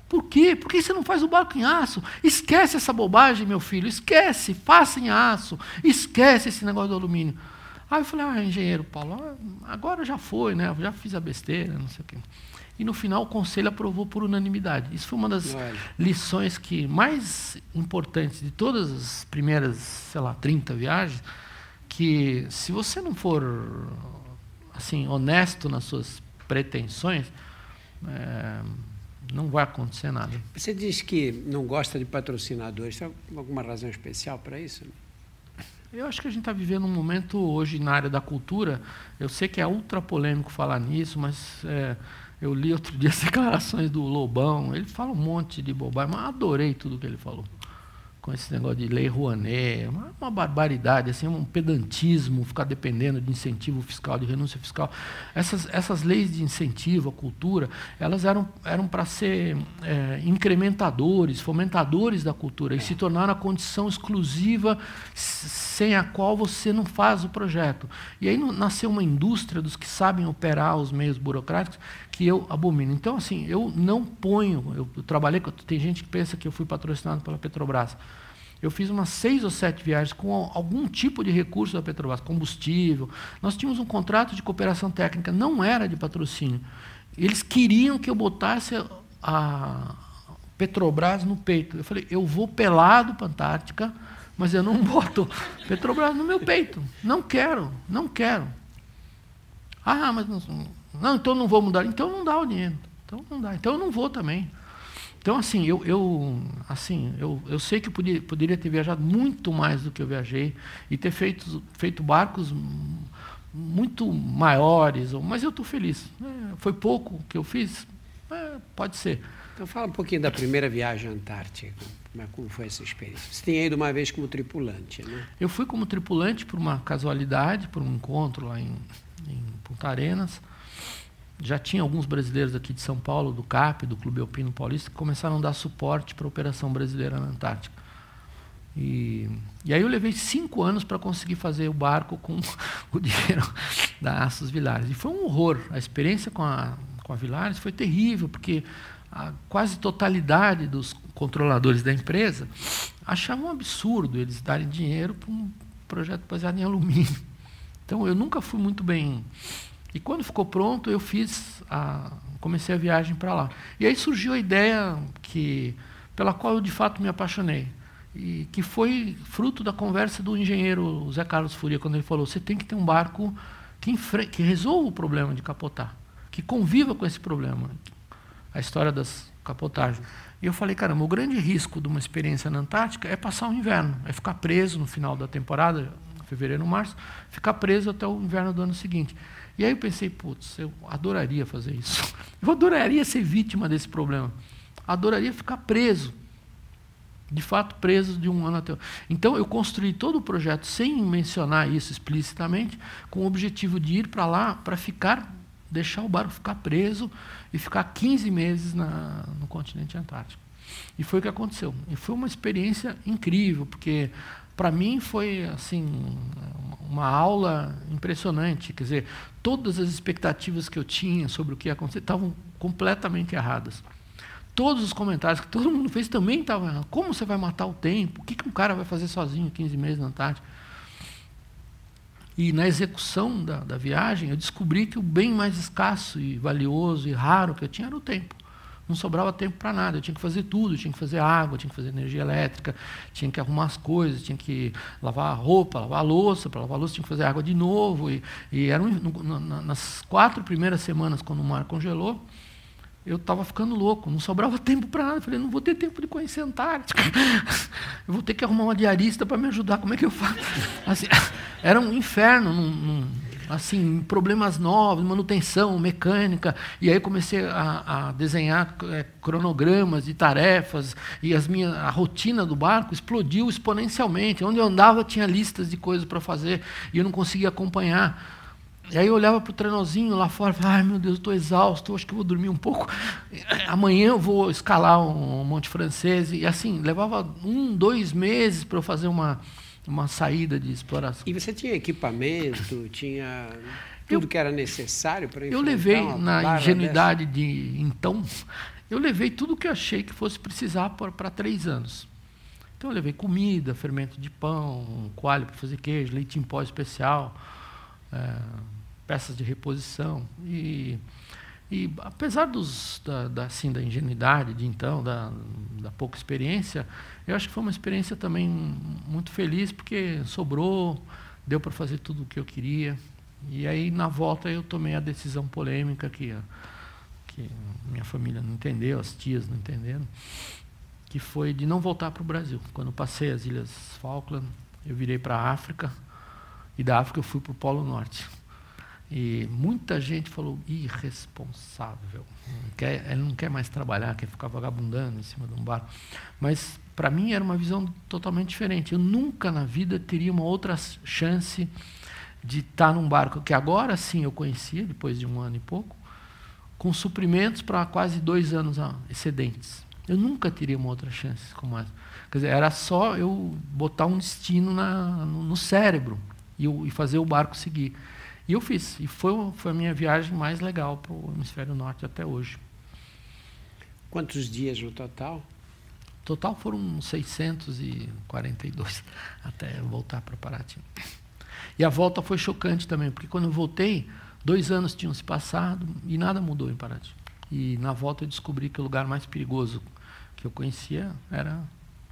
Por quê? Por que você não faz o barco em aço? Esquece essa bobagem, meu filho, esquece, faça em aço, esquece esse negócio do alumínio. Aí eu falei, ah, engenheiro Paulo, agora já foi, né? já fiz a besteira, não sei o quê. E no final o conselho aprovou por unanimidade. Isso foi uma das lições que mais importantes de todas as primeiras, sei lá, 30 viagens, que se você não for assim honesto nas suas pretensões, é, não vai acontecer nada. Você diz que não gosta de patrocinadores. Tem alguma razão especial para isso? Eu acho que a gente está vivendo um momento hoje na área da cultura. Eu sei que é ultra polêmico falar nisso, mas é, eu li outro dia as declarações do Lobão. Ele fala um monte de bobagem, mas adorei tudo que ele falou. Com esse negócio de lei Rouanet, uma, uma, barbaridade, assim, um pedantismo, ficar dependendo de incentivo fiscal, de renúncia fiscal. Essas, essas leis de incentivo à cultura, elas eram, eram para ser é, incrementadores, fomentadores da cultura, e se tornaram a condição exclusiva sem a qual você não faz o projeto. E aí nasceu uma indústria dos que sabem operar os meios burocráticos que eu abomino. Então, assim, eu não ponho, eu, trabalhei, tem gente que pensa que eu fui patrocinado pela Petrobras. Eu fiz umas seis ou sete viagens com algum tipo de recurso da Petrobras, combustível. Nós tínhamos um contrato de cooperação técnica, não era de patrocínio. Eles queriam que eu botasse a Petrobras no peito. Eu falei, eu vou pelado para a Antártica, mas eu não boto Petrobras no meu peito. Não quero, não quero. Ah, mas não então não vou mudar. Então não dá o dinheiro. Então não dá. Então eu não vou também. Então, assim, eu, eu, assim, eu, eu sei que eu podia, poderia ter viajado muito mais do que eu viajei e ter feito, feito barcos muito maiores, mas eu estou feliz. É, foi pouco que eu fiz? É, pode ser. Então, fala um pouquinho da primeira viagem à Antártica. Como, é, como foi essa experiência? Você tinha ido uma vez como tripulante, né? Eu fui como tripulante por uma casualidade, por um encontro lá em, em Punta Arenas já tinha alguns brasileiros aqui de São Paulo, do CAP, do Clube Alpino Paulista, que começaram a dar suporte para a operação brasileira na Antártica. E, e aí eu levei cinco anos para conseguir fazer o barco com o dinheiro da Assos Vilares. E foi um horror. A experiência com a, com a Vilares foi terrível, porque a quase totalidade dos controladores da empresa achavam um absurdo eles darem dinheiro para um projeto baseado em alumínio. Então eu nunca fui muito bem e quando ficou pronto, eu fiz a, comecei a viagem para lá. E aí surgiu a ideia que pela qual eu de fato me apaixonei e que foi fruto da conversa do engenheiro Zé Carlos Furia quando ele falou: você tem que ter um barco que, que resolva o problema de capotar, que conviva com esse problema, a história das capotagens. E eu falei, caramba, o grande risco de uma experiência na Antártica é passar o inverno, é ficar preso no final da temporada, fevereiro, março, ficar preso até o inverno do ano seguinte. E aí eu pensei, putz, eu adoraria fazer isso. Eu adoraria ser vítima desse problema. Adoraria ficar preso. De fato, preso de um ano até outro. Então, eu construí todo o projeto sem mencionar isso explicitamente, com o objetivo de ir para lá para ficar, deixar o barco ficar preso e ficar 15 meses na, no continente antártico. E foi o que aconteceu. E foi uma experiência incrível, porque para mim foi assim uma aula impressionante. Quer dizer, todas as expectativas que eu tinha sobre o que ia acontecer estavam completamente erradas. Todos os comentários que todo mundo fez também estavam errados. Como você vai matar o tempo? O que, um cara vai fazer sozinho 15 meses na Antártica? E na execução da, da viagem, eu descobri que o bem mais escasso e valioso e raro que eu tinha era o tempo não sobrava tempo para nada. Eu tinha que fazer tudo, tinha que fazer água, tinha que fazer energia elétrica, tinha que arrumar as coisas, tinha que lavar a roupa, lavar a louça, para lavar a louça tinha que fazer água de novo. E, e era no, nas quatro primeiras semanas, quando o mar congelou, eu estava ficando louco, não sobrava tempo para nada. Eu falei, não vou ter tempo de conhecer a Antártica. Eu vou ter que arrumar uma diarista para me ajudar. Como é que eu faço? Assim, era um inferno. Num, num, assim, problemas novos, manutenção, mecânica, e aí comecei a, a desenhar é, cronogramas e tarefas, e as minhas, a rotina do barco explodiu exponencialmente. Onde eu andava tinha listas de coisas para fazer, e eu não conseguia acompanhar. E aí eu olhava para o trenozinho lá fora e falava, ai meu Deus, estou exausto, acho que vou dormir um pouco. Amanhã eu vou escalar um Monte Francês. E assim, levava um, dois meses para eu fazer uma, uma saída de exploração. E você tinha equipamento, tinha tudo eu, que era necessário para Eu levei, na ingenuidade dessa? de então, eu levei tudo que eu achei que fosse precisar para três anos. Então eu levei comida, fermento de pão, coalho para fazer queijo, leite em pó especial, é, peças de reposição. E, e apesar dos, da, da, assim, da ingenuidade de então, da, da pouca experiência, eu acho que foi uma experiência também muito feliz, porque sobrou, deu para fazer tudo o que eu queria. E aí, na volta, eu tomei a decisão polêmica que, que minha família não entendeu, as tias não entenderam, que foi de não voltar para o Brasil. Quando passei as Ilhas Falkland, eu virei para a África, e da África eu fui para o Polo Norte. E muita gente falou, irresponsável. Não quer, ele não quer mais trabalhar, quer ficar vagabundando em cima de um barco. Mas para mim era uma visão totalmente diferente. Eu nunca na vida teria uma outra chance de estar num barco que agora sim eu conhecia, depois de um ano e pouco, com suprimentos para quase dois anos excedentes. Eu nunca teria uma outra chance como essa. Quer dizer, era só eu botar um destino na, no, no, cérebro e, e, fazer o barco seguir. E eu fiz. E foi, foi a minha viagem mais legal para o hemisfério norte até hoje. Quantos dias no total? Total foram 642 até voltar para Paraty. E a volta foi chocante também, porque quando eu voltei, dois anos tinham se passado e nada mudou em Paraty. E na volta eu descobri que o lugar mais perigoso que eu conhecia era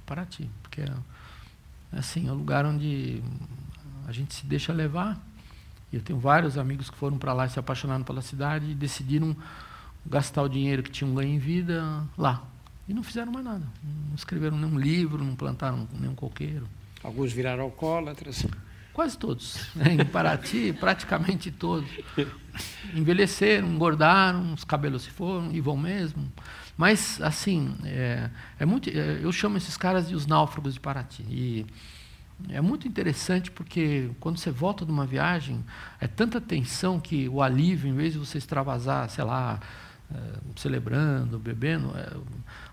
Paraty, porque é assim, é um lugar onde a gente se deixa levar. E eu tenho vários amigos que foram para lá e se apaixonaram pela cidade e decidiram gastar o dinheiro que tinham ganho em vida lá. E não fizeram mais nada. Não escreveram nenhum livro, não plantaram nenhum coqueiro. Alguns viraram alcoólatras. Quase todos. Né? Em Paraty, praticamente todos. Envelheceram, engordaram, os cabelos se foram e vão mesmo. Mas, assim, é, é muito, é, eu chamo esses caras de os náufragos de Paraty. E é muito interessante porque quando você volta de uma viagem, é tanta tensão que o alívio, em vez de você extravasar, sei lá, é, celebrando, bebendo, é,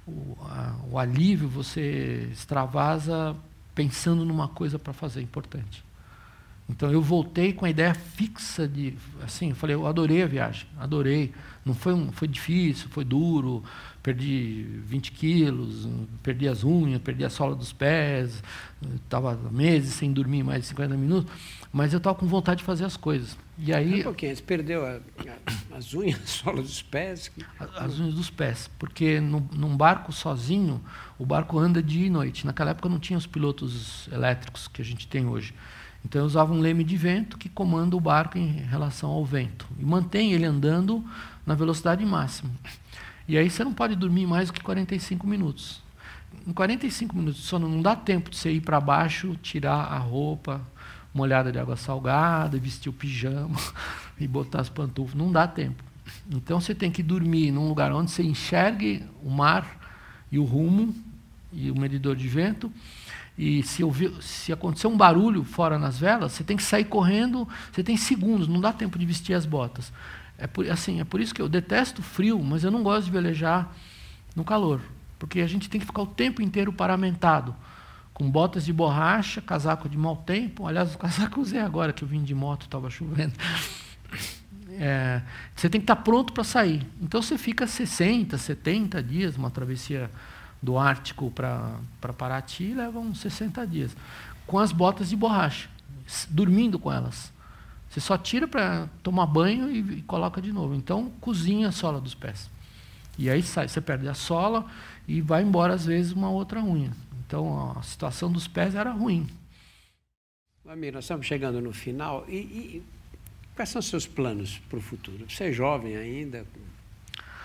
o, a, o alívio você extravasa pensando numa coisa para fazer importante. Então eu voltei com a ideia fixa de, assim, eu falei, eu adorei a viagem, adorei. Não foi um, foi difícil, foi duro, perdi 20 quilos, perdi as unhas, perdi a sola dos pés, estava meses sem dormir mais de 50 minutos, mas eu estava com vontade de fazer as coisas. E aí, um pouquinho, você perdeu a, a, as unhas, a sola dos pés? As unhas dos pés, porque no, num barco sozinho, o barco anda dia e noite. Naquela época não tinha os pilotos elétricos que a gente tem hoje. Então eu usava um leme de vento que comanda o barco em relação ao vento e mantém ele andando na velocidade máxima. E aí você não pode dormir mais do que 45 minutos. Em 45 minutos de sono não dá tempo de você ir para baixo, tirar a roupa molhada de água salgada, vestir o pijama e botar as pantufas. Não dá tempo. Então você tem que dormir num lugar onde você enxergue o mar e o rumo e o medidor de vento e se, ouvir, se acontecer um barulho fora nas velas, você tem que sair correndo, você tem segundos, não dá tempo de vestir as botas. É por, assim, é por isso que eu detesto frio, mas eu não gosto de velejar no calor, porque a gente tem que ficar o tempo inteiro paramentado, com botas de borracha, casaco de mau tempo. Aliás, o casaco eu usei agora que eu vim de moto, estava chovendo. É, você tem que estar pronto para sair. Então você fica 60, 70 dias, uma travessia do Ártico para Paraty leva uns 60 dias, com as botas de borracha, dormindo com elas. Você só tira para tomar banho e, e, coloca de novo. Então, cozinha a sola dos pés. E aí sai, você perde a sola e vai embora, às vezes, uma outra unha. Então, a situação dos pés era ruim. Amir, nós estamos chegando no final. E, e quais são os seus planos para o futuro? Você é jovem ainda,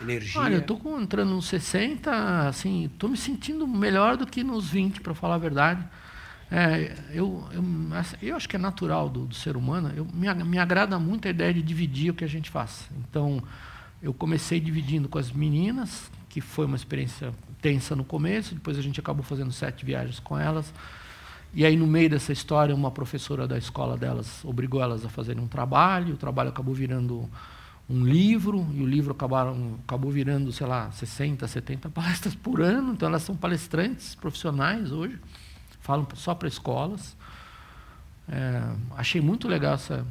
energia? Olha, eu estou entrando nos 60, assim, estou me sentindo melhor do que nos 20, para falar a verdade. É, eu, eu, eu, acho que é natural do, do ser humano, eu, me, me agrada muito a ideia de dividir o que a gente faz. Então, eu comecei dividindo com as meninas, que foi uma experiência tensa no começo, depois a gente acabou fazendo sete viagens com elas. E aí, no meio dessa história, uma professora da escola delas obrigou elas a fazerem um trabalho, o trabalho acabou virando um livro, e o livro acabaram, acabou virando, sei lá, 60, 70 palestras por ano, então elas são palestrantes profissionais hoje, falam só para escolas. É, achei muito legal essa.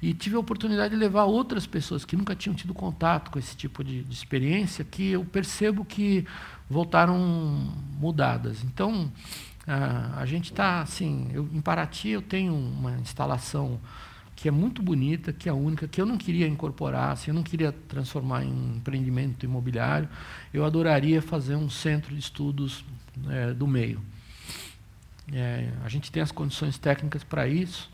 E tive a oportunidade de levar outras pessoas que nunca tinham tido contato com esse tipo de, de experiência, que eu percebo que voltaram mudadas. Então, a, a gente está assim. Eu, em Paraty, eu tenho uma instalação que é muito bonita, que é única, que eu não queria incorporar, assim, eu não queria transformar em empreendimento imobiliário, eu adoraria fazer um centro de estudos é, do meio. É, a gente tem as condições técnicas para isso,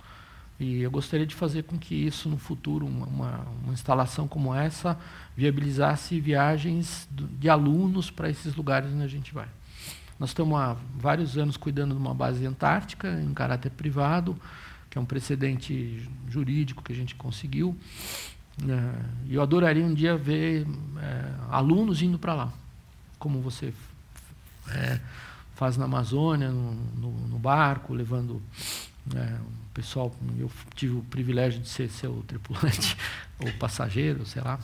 e eu gostaria de fazer com que isso, no futuro, uma, uma instalação como essa, viabilizasse viagens de alunos para esses lugares onde a gente vai. Nós estamos há vários anos cuidando de uma base antártica, em caráter privado, que é um precedente jurídico que a gente conseguiu. É, e eu adoraria um dia ver é, alunos indo para lá, como você é, faz na Amazônia, no, no, no barco, levando é, o pessoal. Eu tive o privilégio de ser seu tripulante ou passageiro, sei lá.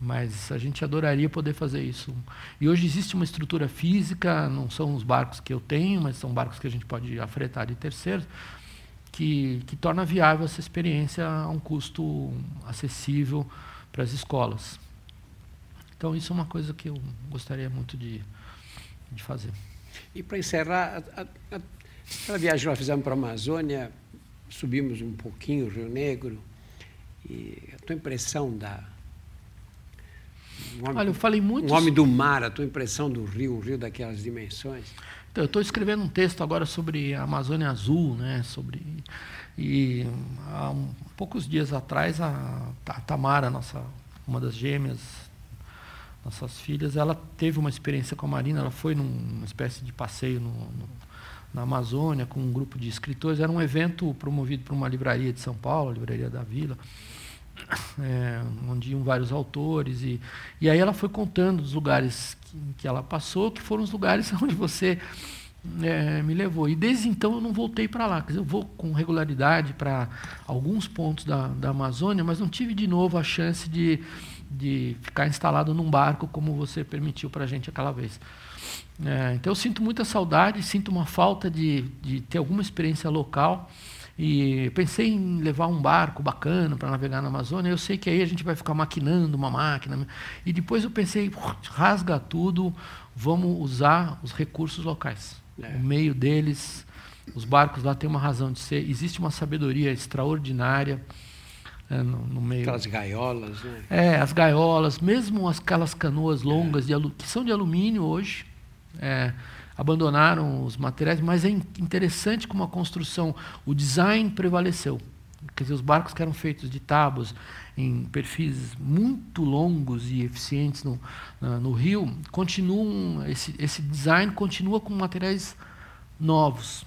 Mas a gente adoraria poder fazer isso. E hoje existe uma estrutura física, não são os barcos que eu tenho, mas são barcos que a gente pode afretar de terceiros, que, que torna viável essa experiência a um custo acessível para as escolas. Então, isso é uma coisa que eu gostaria muito de, de fazer. E para encerrar, a, aquela viagem que nós fizemos para a Amazônia, subimos um pouquinho o Rio Negro, e a tua impressão da. Um homem, Olha, eu falei muito. Um homem do mar, a tua impressão do rio, um rio daquelas dimensões. Então, eu estou escrevendo um texto agora sobre a Amazônia Azul, né? Sobre e há um, poucos dias atrás a, a Tamara, nossa uma das gêmeas, nossas filhas, ela teve uma experiência com a Marina, ela foi numa espécie de passeio no, no, na Amazônia com um grupo de escritores. Era um evento promovido por uma livraria de São Paulo, a Livraria da Vila, é, onde iam vários autores. E, e aí ela foi contando os lugares que, que ela passou, que foram os lugares onde você é, me levou. E desde então eu não voltei para lá. Quer dizer, eu vou com regularidade para alguns pontos da, da Amazônia, mas não tive de novo a chance de de ficar instalado num barco como você permitiu para a gente aquela vez. É, então eu sinto muita saudade, sinto uma falta de, de ter alguma experiência local. E pensei em levar um barco bacana para navegar na Amazônia. Eu sei que aí a gente vai ficar maquinando uma máquina. E depois eu pensei, rasga tudo, vamos usar os recursos locais. É. O meio deles, os barcos lá têm uma razão de ser. Existe uma sabedoria extraordinária é, no, no, meio. Aquelas gaiolas, né? É, as gaiolas, mesmo aquelas canoas longas é. de que são de alumínio hoje, é, abandonaram os materiais, mas é interessante como a construção, o design prevaleceu. Quer dizer, os barcos que eram feitos de tábuas em perfis muito longos e eficientes no, no rio, continuam, esse, esse design continua com materiais novos.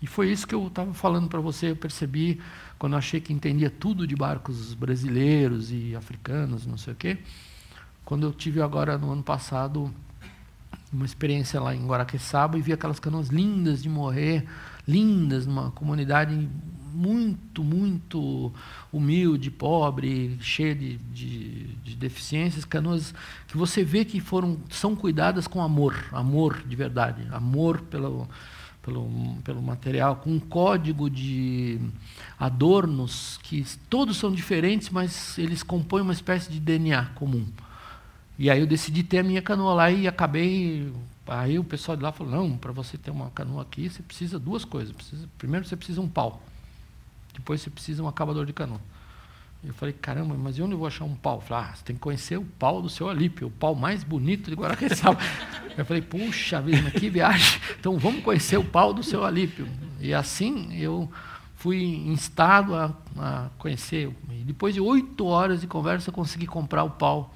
E foi isso que eu estava falando para você, eu percebi quando eu achei que entendia tudo de barcos brasileiros e africanos, não sei o quê. Quando eu tive agora no ano passado uma experiência lá em Guaraqueçaba e vi aquelas canoas lindas de morrer, lindas, numa comunidade muito, muito humilde, pobre, cheia de, de, de, deficiências, canoas que você vê que foram são cuidadas com amor, amor de verdade, amor pelo pelo, pelo material, com um código de adornos que todos são diferentes, mas eles compõem uma espécie de DNA comum. E aí eu decidi ter a minha canoa lá e acabei. Aí o pessoal de lá falou: não, para você ter uma canoa aqui, você precisa duas coisas. Precisa, primeiro você precisa um pau, depois você precisa um acabador de canoa. Eu falei, caramba, mas onde eu vou achar um pau? Eu falei, ah, você tem que conhecer o pau do seu Alípio, o pau mais bonito de Guaraqueçaba. eu falei, puxa vida, que viagem. Então vamos conhecer o pau do seu Alípio. E assim eu fui instado a, a conhecer. E depois de oito horas de conversa, eu consegui comprar o pau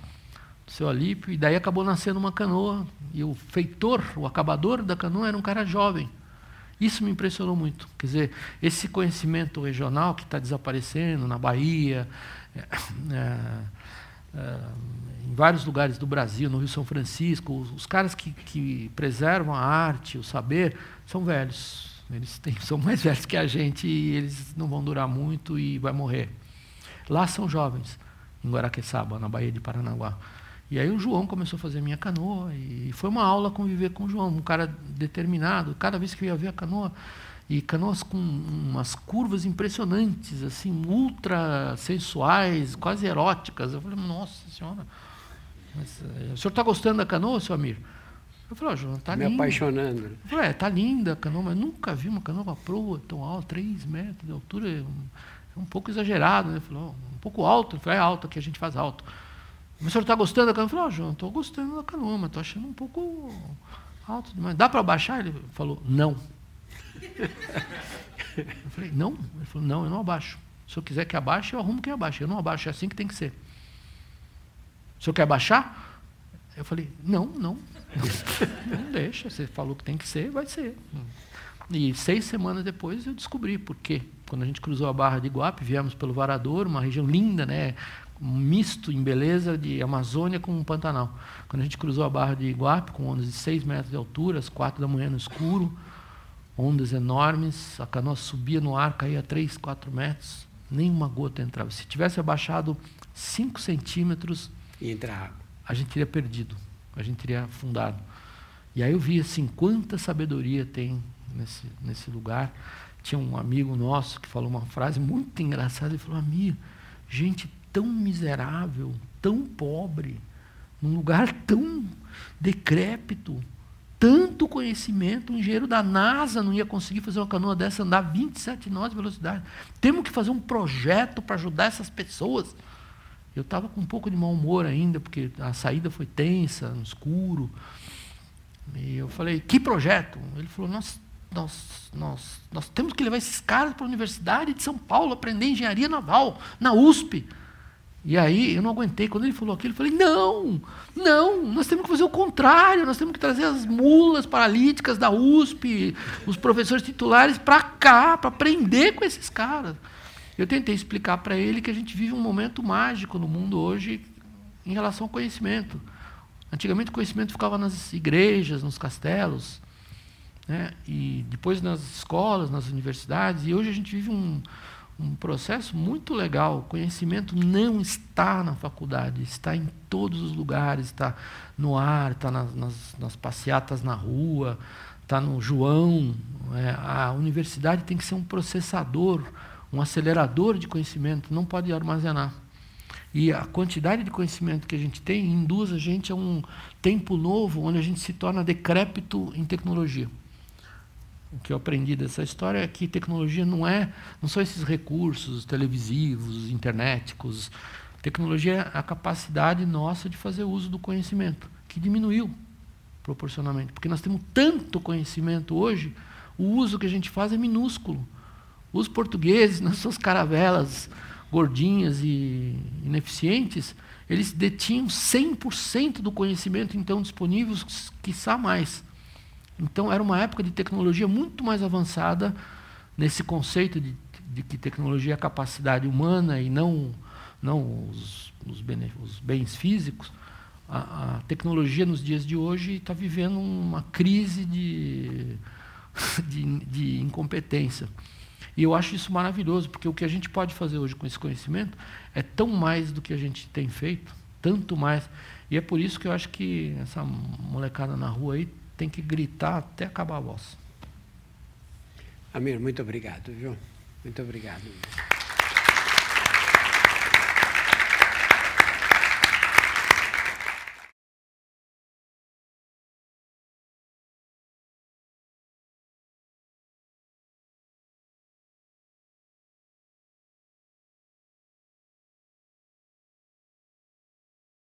do seu Alípio. E daí acabou nascendo uma canoa. E o feitor, o acabador da canoa, era um cara jovem. Isso me impressionou muito. Quer dizer, esse conhecimento regional que está desaparecendo na Bahia, é, é, em vários lugares do Brasil, no Rio São Francisco, os, os caras que, que, preservam a arte, o saber, são velhos. Eles têm, são mais velhos que a gente e eles não vão durar muito e vai morrer. Lá são jovens, em Guaraqueçaba, na Baía de Paranaguá. E aí o João começou a fazer minha canoa e foi uma aula conviver com o João, um cara determinado. Cada vez que eu ia ver a canoa, e canoas com umas curvas impressionantes, assim, ultra sensuais, quase eróticas. Eu falei, nossa senhora, mas, eh, o senhor está gostando da canoa, seu Amir? Eu falei, oh, João, está linda. Me apaixonando. Eu falei, é, está linda a canoa, mas nunca vi uma canoa proa tão alta, 3 metros de altura, é um, é um pouco exagerado. Né? Falei, oh, um pouco alto. Eu falei, é alto, que a gente faz alto. O senhor está gostando da canoa? Eu falei, oh, João, estou gostando da canoa, mas estou achando um pouco alto demais. Dá para baixar? Ele falou, não. Eu falei, não? Ele falou, não, eu não abaixo. Se eu quiser que abaixe, eu arrumo quem abaixa. Eu não abaixo, é assim que tem que ser. O senhor quer baixar? Eu falei, não, não. Não deixa, você falou que tem que ser, vai ser. E seis semanas depois eu descobri por quê. Quando a gente cruzou a Barra de Iguape, viemos pelo Varador, uma região linda, né? Um misto em beleza de Amazônia com um Pantanal. Quando a gente cruzou a Barra de Iguape, com ondas de 6 metros de altura, às 4 da manhã no escuro, ondas enormes, a canoa subia no ar, caía 3, 4 metros, nenhuma gota entrava. Se tivesse abaixado 5 centímetros, a gente teria perdido, a gente teria afundado. E aí eu vi assim, quanta sabedoria tem nesse, nesse lugar. Tinha um amigo nosso que falou uma frase muito engraçada, ele falou, amigo, gente tão miserável, tão pobre, num lugar tão decrépito, tanto conhecimento, um engenheiro da NASA não ia conseguir fazer uma canoa dessa andar 27 nós de velocidade. Temos que fazer um projeto para ajudar essas pessoas. Eu estava com um pouco de mau humor ainda, porque a saída foi tensa, no escuro. E eu falei, que projeto? Ele falou, nós, nós, nós, nós temos que levar esses caras para a Universidade de São Paulo, aprender engenharia naval, na USP. E aí eu não aguentei. Quando ele falou aquilo, eu falei: não, não, nós temos que fazer o contrário, nós temos que trazer as mulas paralíticas da USP, os professores titulares para cá, para aprender com esses caras. Eu tentei explicar para ele que a gente vive um momento mágico no mundo hoje em relação ao conhecimento. Antigamente o conhecimento ficava nas igrejas, nos castelos, né? e depois nas escolas, nas universidades, e hoje a gente vive um, um processo muito legal. O conhecimento não está na faculdade, está em todos os lugares, está no ar, está nas, nas, nas passeatas na rua, está no João. É, a universidade tem que ser um processador, um acelerador de conhecimento, não pode armazenar. E a quantidade de conhecimento que a gente tem induz a gente a um tempo novo onde a gente se torna decrépito em tecnologia o que eu aprendi dessa história é que tecnologia não é, não são esses recursos televisivos, internéticos. Tecnologia é a capacidade nossa de fazer uso do conhecimento, que diminuiu proporcionalmente, porque nós temos tanto conhecimento hoje, o uso que a gente faz é minúsculo. Os portugueses, nas suas caravelas gordinhas e ineficientes, eles detinham 100% do conhecimento então disponível, quiçá mais. Então, era uma época de tecnologia muito mais avançada nesse conceito de, de que tecnologia é capacidade humana e não, não os, os, os bens físicos. A, a, tecnologia nos dias de hoje está vivendo uma crise de, de, de incompetência. E eu acho isso maravilhoso, porque o que a gente pode fazer hoje com esse conhecimento é tão mais do que a gente tem feito, tanto mais. E é por isso que eu acho que essa molecada na rua aí tem que gritar até acabar a voz. Amir, muito obrigado, viu? Muito obrigado.